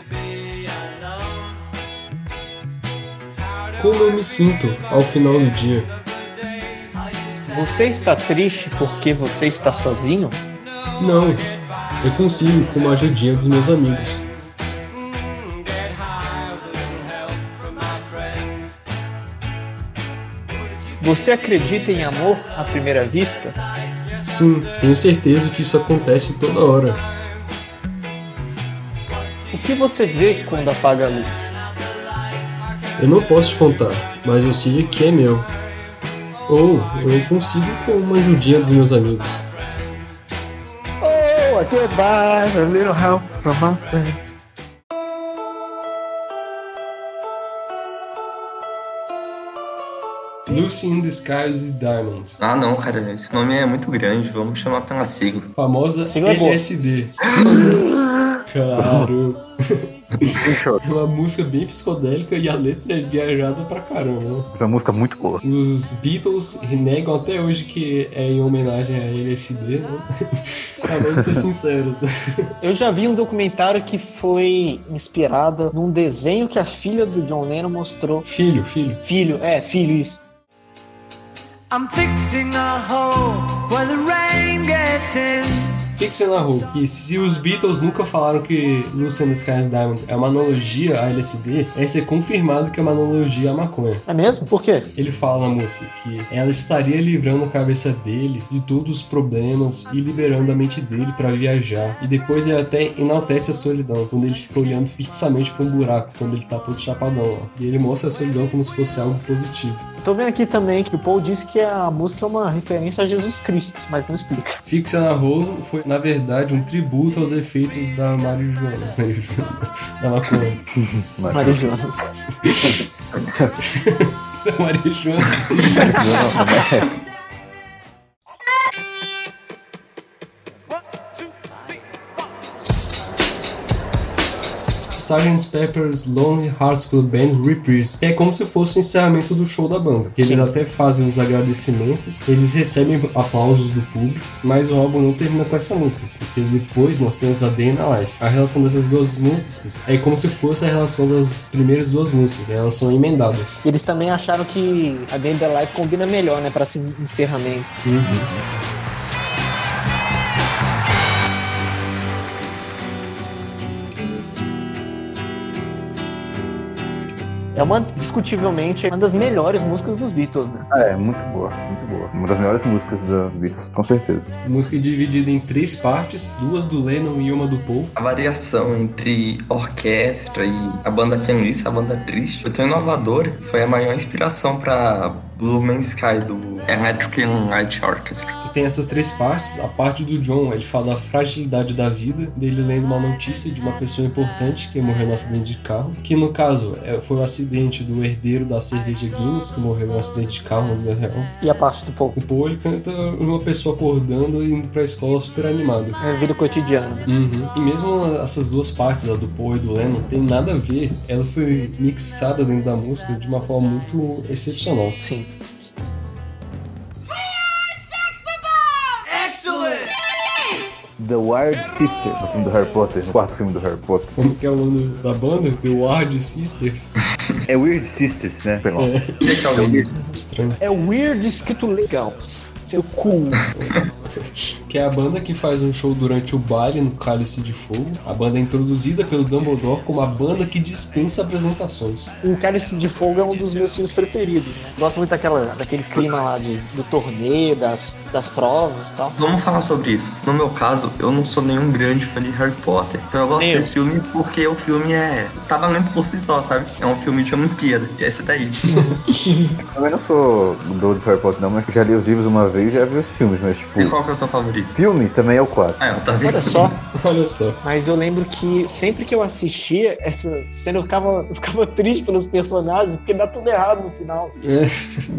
como eu me sinto ao final do dia. Você está triste porque você está sozinho? Não, eu consigo com uma ajudinha dos meus amigos. Você acredita em amor à primeira vista? Sim, tenho certeza que isso acontece toda hora. O que você vê quando apaga a luz? Eu não posso te contar, mas eu sei que é meu. Ou eu consigo com uma ajudinha dos meus amigos. Oh, I get by a little help from my friends. Lucy in the Skies with Diamonds. Ah, não, cara, esse nome é muito grande, vamos chamar pela sigla. Famosa Sigla é. LSD. Claro. É uma música bem psicodélica e a letra é viajada pra caramba, né? Essa música é muito boa. Os Beatles renegam até hoje que é em homenagem a LSD, né? Ah, vamos ser sinceros. Eu já vi um documentário que foi inspirado num desenho que a filha do John Lennon mostrou. Filho, filho. Filho, é, filho, isso. I'm fixing a hole where the rain gets in. O que, que você narrou? Que se os Beatles nunca falaram que Lucy in the Diamond é uma analogia a LSD, é ser confirmado que é uma analogia à maconha. É mesmo? Por quê? Ele fala na música que ela estaria livrando a cabeça dele de todos os problemas e liberando a mente dele pra viajar. E depois ele até enaltece a solidão, quando ele fica olhando fixamente pra um buraco, quando ele tá todo chapadão lá. E ele mostra a solidão como se fosse algo positivo. Eu tô vendo aqui também que o Paul disse que a música é uma referência a Jesus Cristo, mas não explica. Fixa narrou foi, na verdade, um tributo aos efeitos da marijuana. Marijuana. Da maconha. Marijuana. Marijuana. Sgt. Pepper's Lonely Hearts Club Band Reprise, que é como se fosse o encerramento do show da banda. Eles Sim. até fazem os agradecimentos, eles recebem aplausos do público, mas o álbum não termina com essa música, porque depois nós temos a Day in a Life. A relação dessas duas músicas é como se fosse a relação das primeiras duas músicas, elas são emendadas. Eles também acharam que a Day in the Life combina melhor, né, pra esse encerramento. É uma, discutivelmente, uma das melhores músicas dos Beatles, né? É, muito boa, muito boa. Uma das melhores músicas da Beatles, com certeza. Música é dividida em três partes, duas do Lennon e uma do Paul. A variação entre orquestra e a banda feliz, a banda triste, foi tão inovadora, foi a maior inspiração para Blue Man Sky do Electric Light Orchestra. E tem essas três partes. A parte do John, ele fala da fragilidade da vida, dele lendo uma notícia de uma pessoa importante que morreu no acidente de carro, que no caso é, foi o acidente do herdeiro da cerveja Guinness, que morreu no acidente de carro na vida real. E a parte do Paul? O Paul, ele canta uma pessoa acordando e indo pra escola super animada. É vida cotidiana. né? Uhum. E mesmo essas duas partes, a do Paul e do Lennon, tem nada a ver. Ela foi mixada dentro da música de uma forma muito excepcional. Sim. The Wired Sister, no filme do Harry Potter, no quarto filme do Harry Potter. Como que é o nome da banda? The Ward Sisters. É Weird Sisters, né? Perdão. É. O é é o Weird? É escrito legal. Seu cool. Que é a banda que faz um show durante o baile no Cálice de Fogo. A banda é introduzida pelo Dumbledore como a banda que dispensa apresentações. O Cálice de Fogo é um dos meus filmes preferidos, né? Gosto muito daquela, daquele clima lá de, do torneio, das, das provas e tal. Vamos falar sobre isso. No meu caso, eu não sou nenhum grande fã de Harry Potter. Então eu gosto desse filme porque o filme é. tá valendo por si só, sabe? É um filme de Olimpíada. Esse daí. Eu também não sou doido de Harry Potter, não, mas já li os livros uma vez e já vi os filmes, mas tipo. E qual que é o seu favorito? Filme também é o 4. Ah, tá vendo? Olha só. Olha só. Mas eu lembro que sempre que eu assistia essa cena, eu ficava, eu ficava triste pelos personagens, porque dá tudo errado no final. É,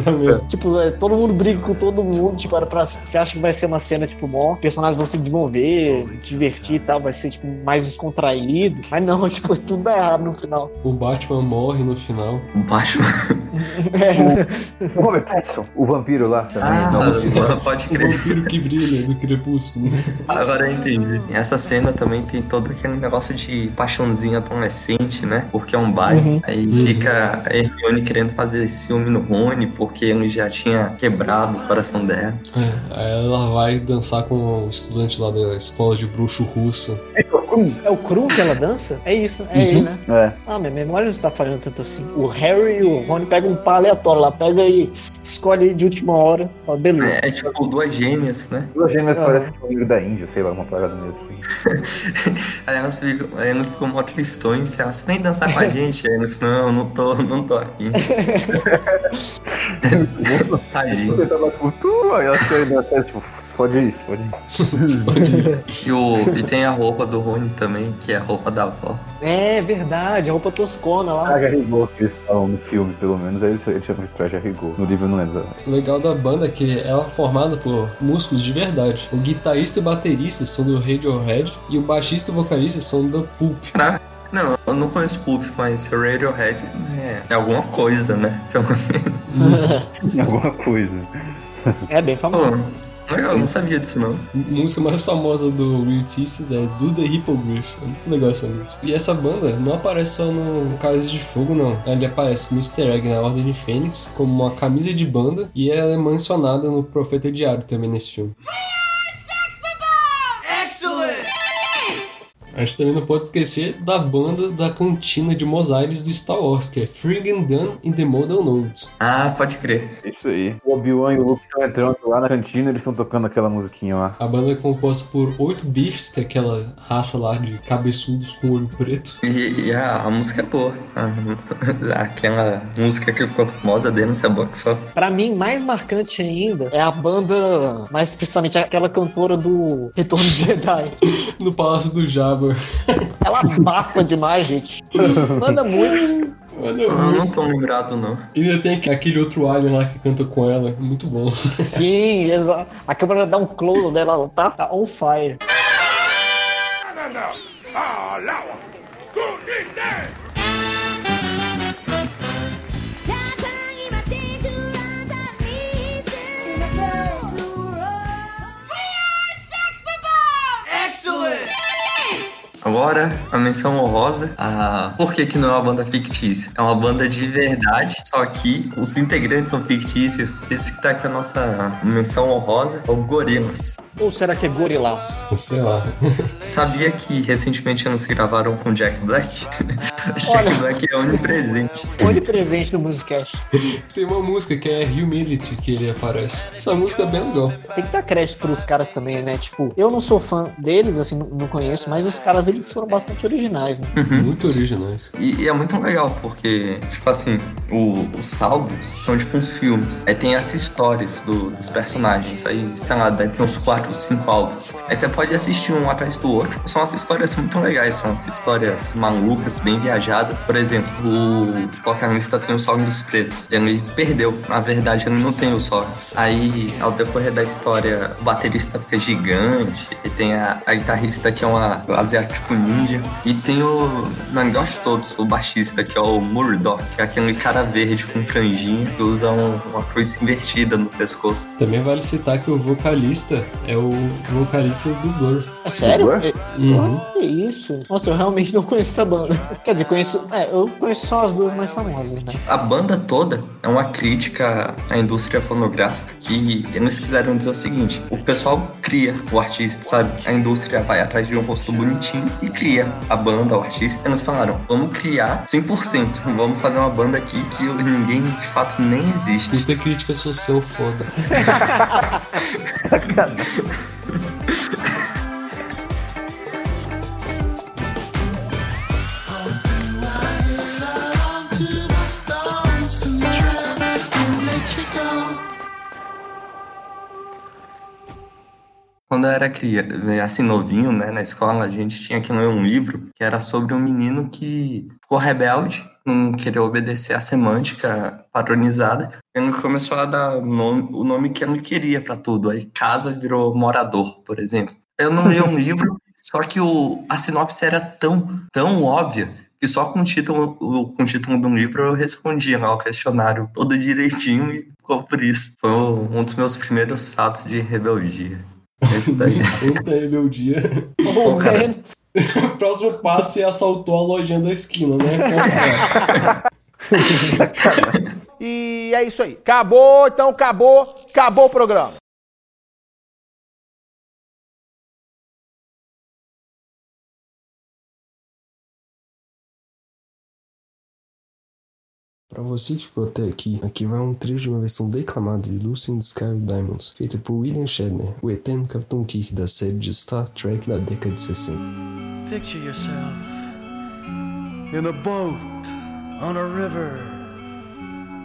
dá mesmo. Tipo, é, todo mundo briga com todo mundo, tipo, era pra, você acha que vai ser uma cena, tipo, bom, os personagens vão se desenvolver, se divertir e tal, vai ser, tipo, mais descontraído. Mas não, tipo, tudo dá errado no final. O Batman morre no final. O Batman. O Robert Pattinson, o vampiro lá também. Ah, Não, pode O crer. vampiro que brilha do crepúsculo. Agora eu entendi. Essa cena também tem todo aquele negócio de paixãozinha adolescente, né? Porque é um bairro. Uhum. Aí Uhum. fica a Hermione querendo fazer ciúme no Rony, porque ele já tinha quebrado o coração dela. É, aí ela vai dançar com o estudante lá da escola de bruxo russa. É o Krum que ela dança? É isso, é ele, né? É. Ah, minha memória não está falhando tanto assim. O Harry e o Rony pegam um par aleatório lá, pega e escolhe aí de última hora. Fala, beleza. É, é tipo duas gêmeas, né? Duas gêmeas Aham. parecem o amigo da Índia, sei lá, uma parada meio assim. Aí elas ficam, aí elas ficam mó tristões. Elas vem dançar com a gente. Aí elas, não, não tô, não tô aqui. Tadinho. Você tava com tudo, aí ela foi dançando, tipo, pode isso, pode ir. E, o, e tem a roupa do Rony também, que é a roupa da avó. É verdade, a roupa toscona lá. Traje a rigor que eles falam no filme, pelo menos, aí eles chamam de traje a rigor. No livro eu não lembro. O legal da banda é que ela é formada por músicos de verdade. O guitarrista e baterista são do Radiohead e o baixista e vocalista são do Pulp. Não, eu não conheço Pulp, mas o Radiohead é, é alguma coisa, né? Pelo menos. Alguma coisa. É bem famoso. Legal, eu não sabia disso não. A música mais famosa do Weird Sisters é Do The Hippogriff. É muito legal essa música. E essa banda não aparece só no Cálice de Fogo, não. Ele aparece como easter egg na Ordem de Fênix, como uma camisa de banda, e ela é mencionada no Profeta Diário também nesse filme. A gente também não pode esquecer da banda da cantina de Mos Eisley do Star Wars, que é Friggin' Done in the Model Nodes. Ah, pode crer. Isso aí. O Obi-Wan e o Luke estão entrando lá na cantina, eles estão tocando aquela musiquinha lá. A banda é composta por oito Biffs, que é aquela raça lá de cabeçudos com olho preto. E, e a, a música é boa. Aquela música que ficou famosa, Denúncia Box só. Pra mim, mais marcante ainda é a banda, mais especialmente aquela cantora do Retorno de Jedi. No Palácio do Jabba. Ela abafa demais, gente. Manda muito. Mano, Eu não tô lembrado, não. E ainda tem aquele outro alien lá que canta com ela. Muito bom. Sim, exato. A câmera dá um close dela, ela tá, tá on fire. Agora, a menção honrosa. A... Por que, que não é uma banda fictícia? É uma banda de verdade, só que os integrantes são fictícios. Esse que tá aqui a nossa menção honrosa é o Gorilas. Ou será que é Gorillaz? Sei lá. Sabia que recentemente eles gravaram com Jack Black? Olha. Black é onipresente. Onipresente no Musicast. Tem uma música que é Humility que ele aparece. Essa música é bem legal. Tem que dar crédito pros caras também, né? Tipo, eu não sou fã deles, assim, não- conheço, mas os caras, eles foram bastante originais, né? Muito originais. E, e é muito legal, porque, tipo assim, o- os saldos são tipo uns filmes. Aí tem as histórias do- dos personagens. Aí, sei lá, deve ter uns 4, 5 álbuns. Aí você pode assistir um atrás do outro. São as histórias muito legais, são as histórias malucas, bem viajadas. Por exemplo, o vocalista tem os órgãos pretos. Ele perdeu. Na verdade, ele não tem os órgãos. Aí, ao decorrer da história, o baterista fica gigante. E tem a, a guitarrista que é uma asiático ninja. E tem o melhor de todos, o baixista, que é o Murdoch, que é aquele cara verde com franjinha que usa um- uma cruz invertida no pescoço. Também vale citar que o vocalista é o vocalista do Blur. É sério? É- Uhum. Que isso? Nossa, eu realmente não conheço essa banda. Quer dizer, conheço. É, eu conheço só as duas mais famosas, né? A banda toda é uma crítica à indústria fonográfica que eles quiseram dizer o seguinte: o pessoal cria o artista, sabe? A indústria vai atrás de um rosto bonitinho e cria a banda, o artista. Eles falaram: vamos criar 100%, vamos fazer uma banda aqui que ninguém de fato nem existe. Muita crítica social foda. Quando eu era criança, assim, novinho, né, na escola, a gente tinha que ler um livro que era sobre um menino que ficou rebelde, não queria obedecer à semântica padronizada. Ele começou a dar o nome, o nome que ele queria para tudo. Aí casa virou morador, por exemplo. Eu não li um livro, só que o, a sinopse era tão, tão óbvia que só com o título, com o título do livro eu respondia lá o questionário todo direitinho e ficou por isso. Foi um dos meus primeiros atos de rebeldia. Esse daí. Tanta rebeldia. Pô, cara, O próximo passo é assaltou a lojinha da esquina, né? E é isso aí. Acabou, então acabou, acabou o programa. Pra você que ficou até aqui, aqui vai um trecho de uma versão declamada de Lucy in the Sky with Diamonds, feita por William Shatner, o eterno Capitão Kirk da série de Star Trek da década de 60. Picture yourself in a boat on a river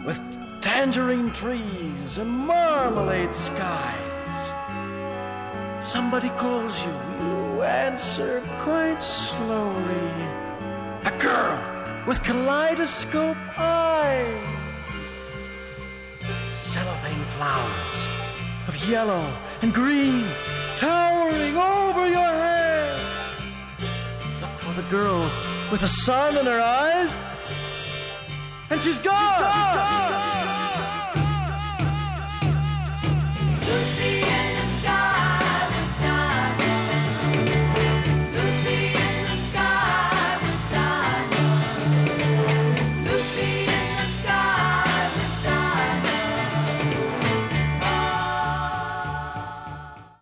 with tangerine trees and marmalade skies. Somebody calls you, you answer quite slowly. A girl with kaleidoscope eyes. Cellophane flowers of yellow and green towering over your head. Look for the girl with the sun in her eyes, and She's gone. She's gone. She's gone. She's gone.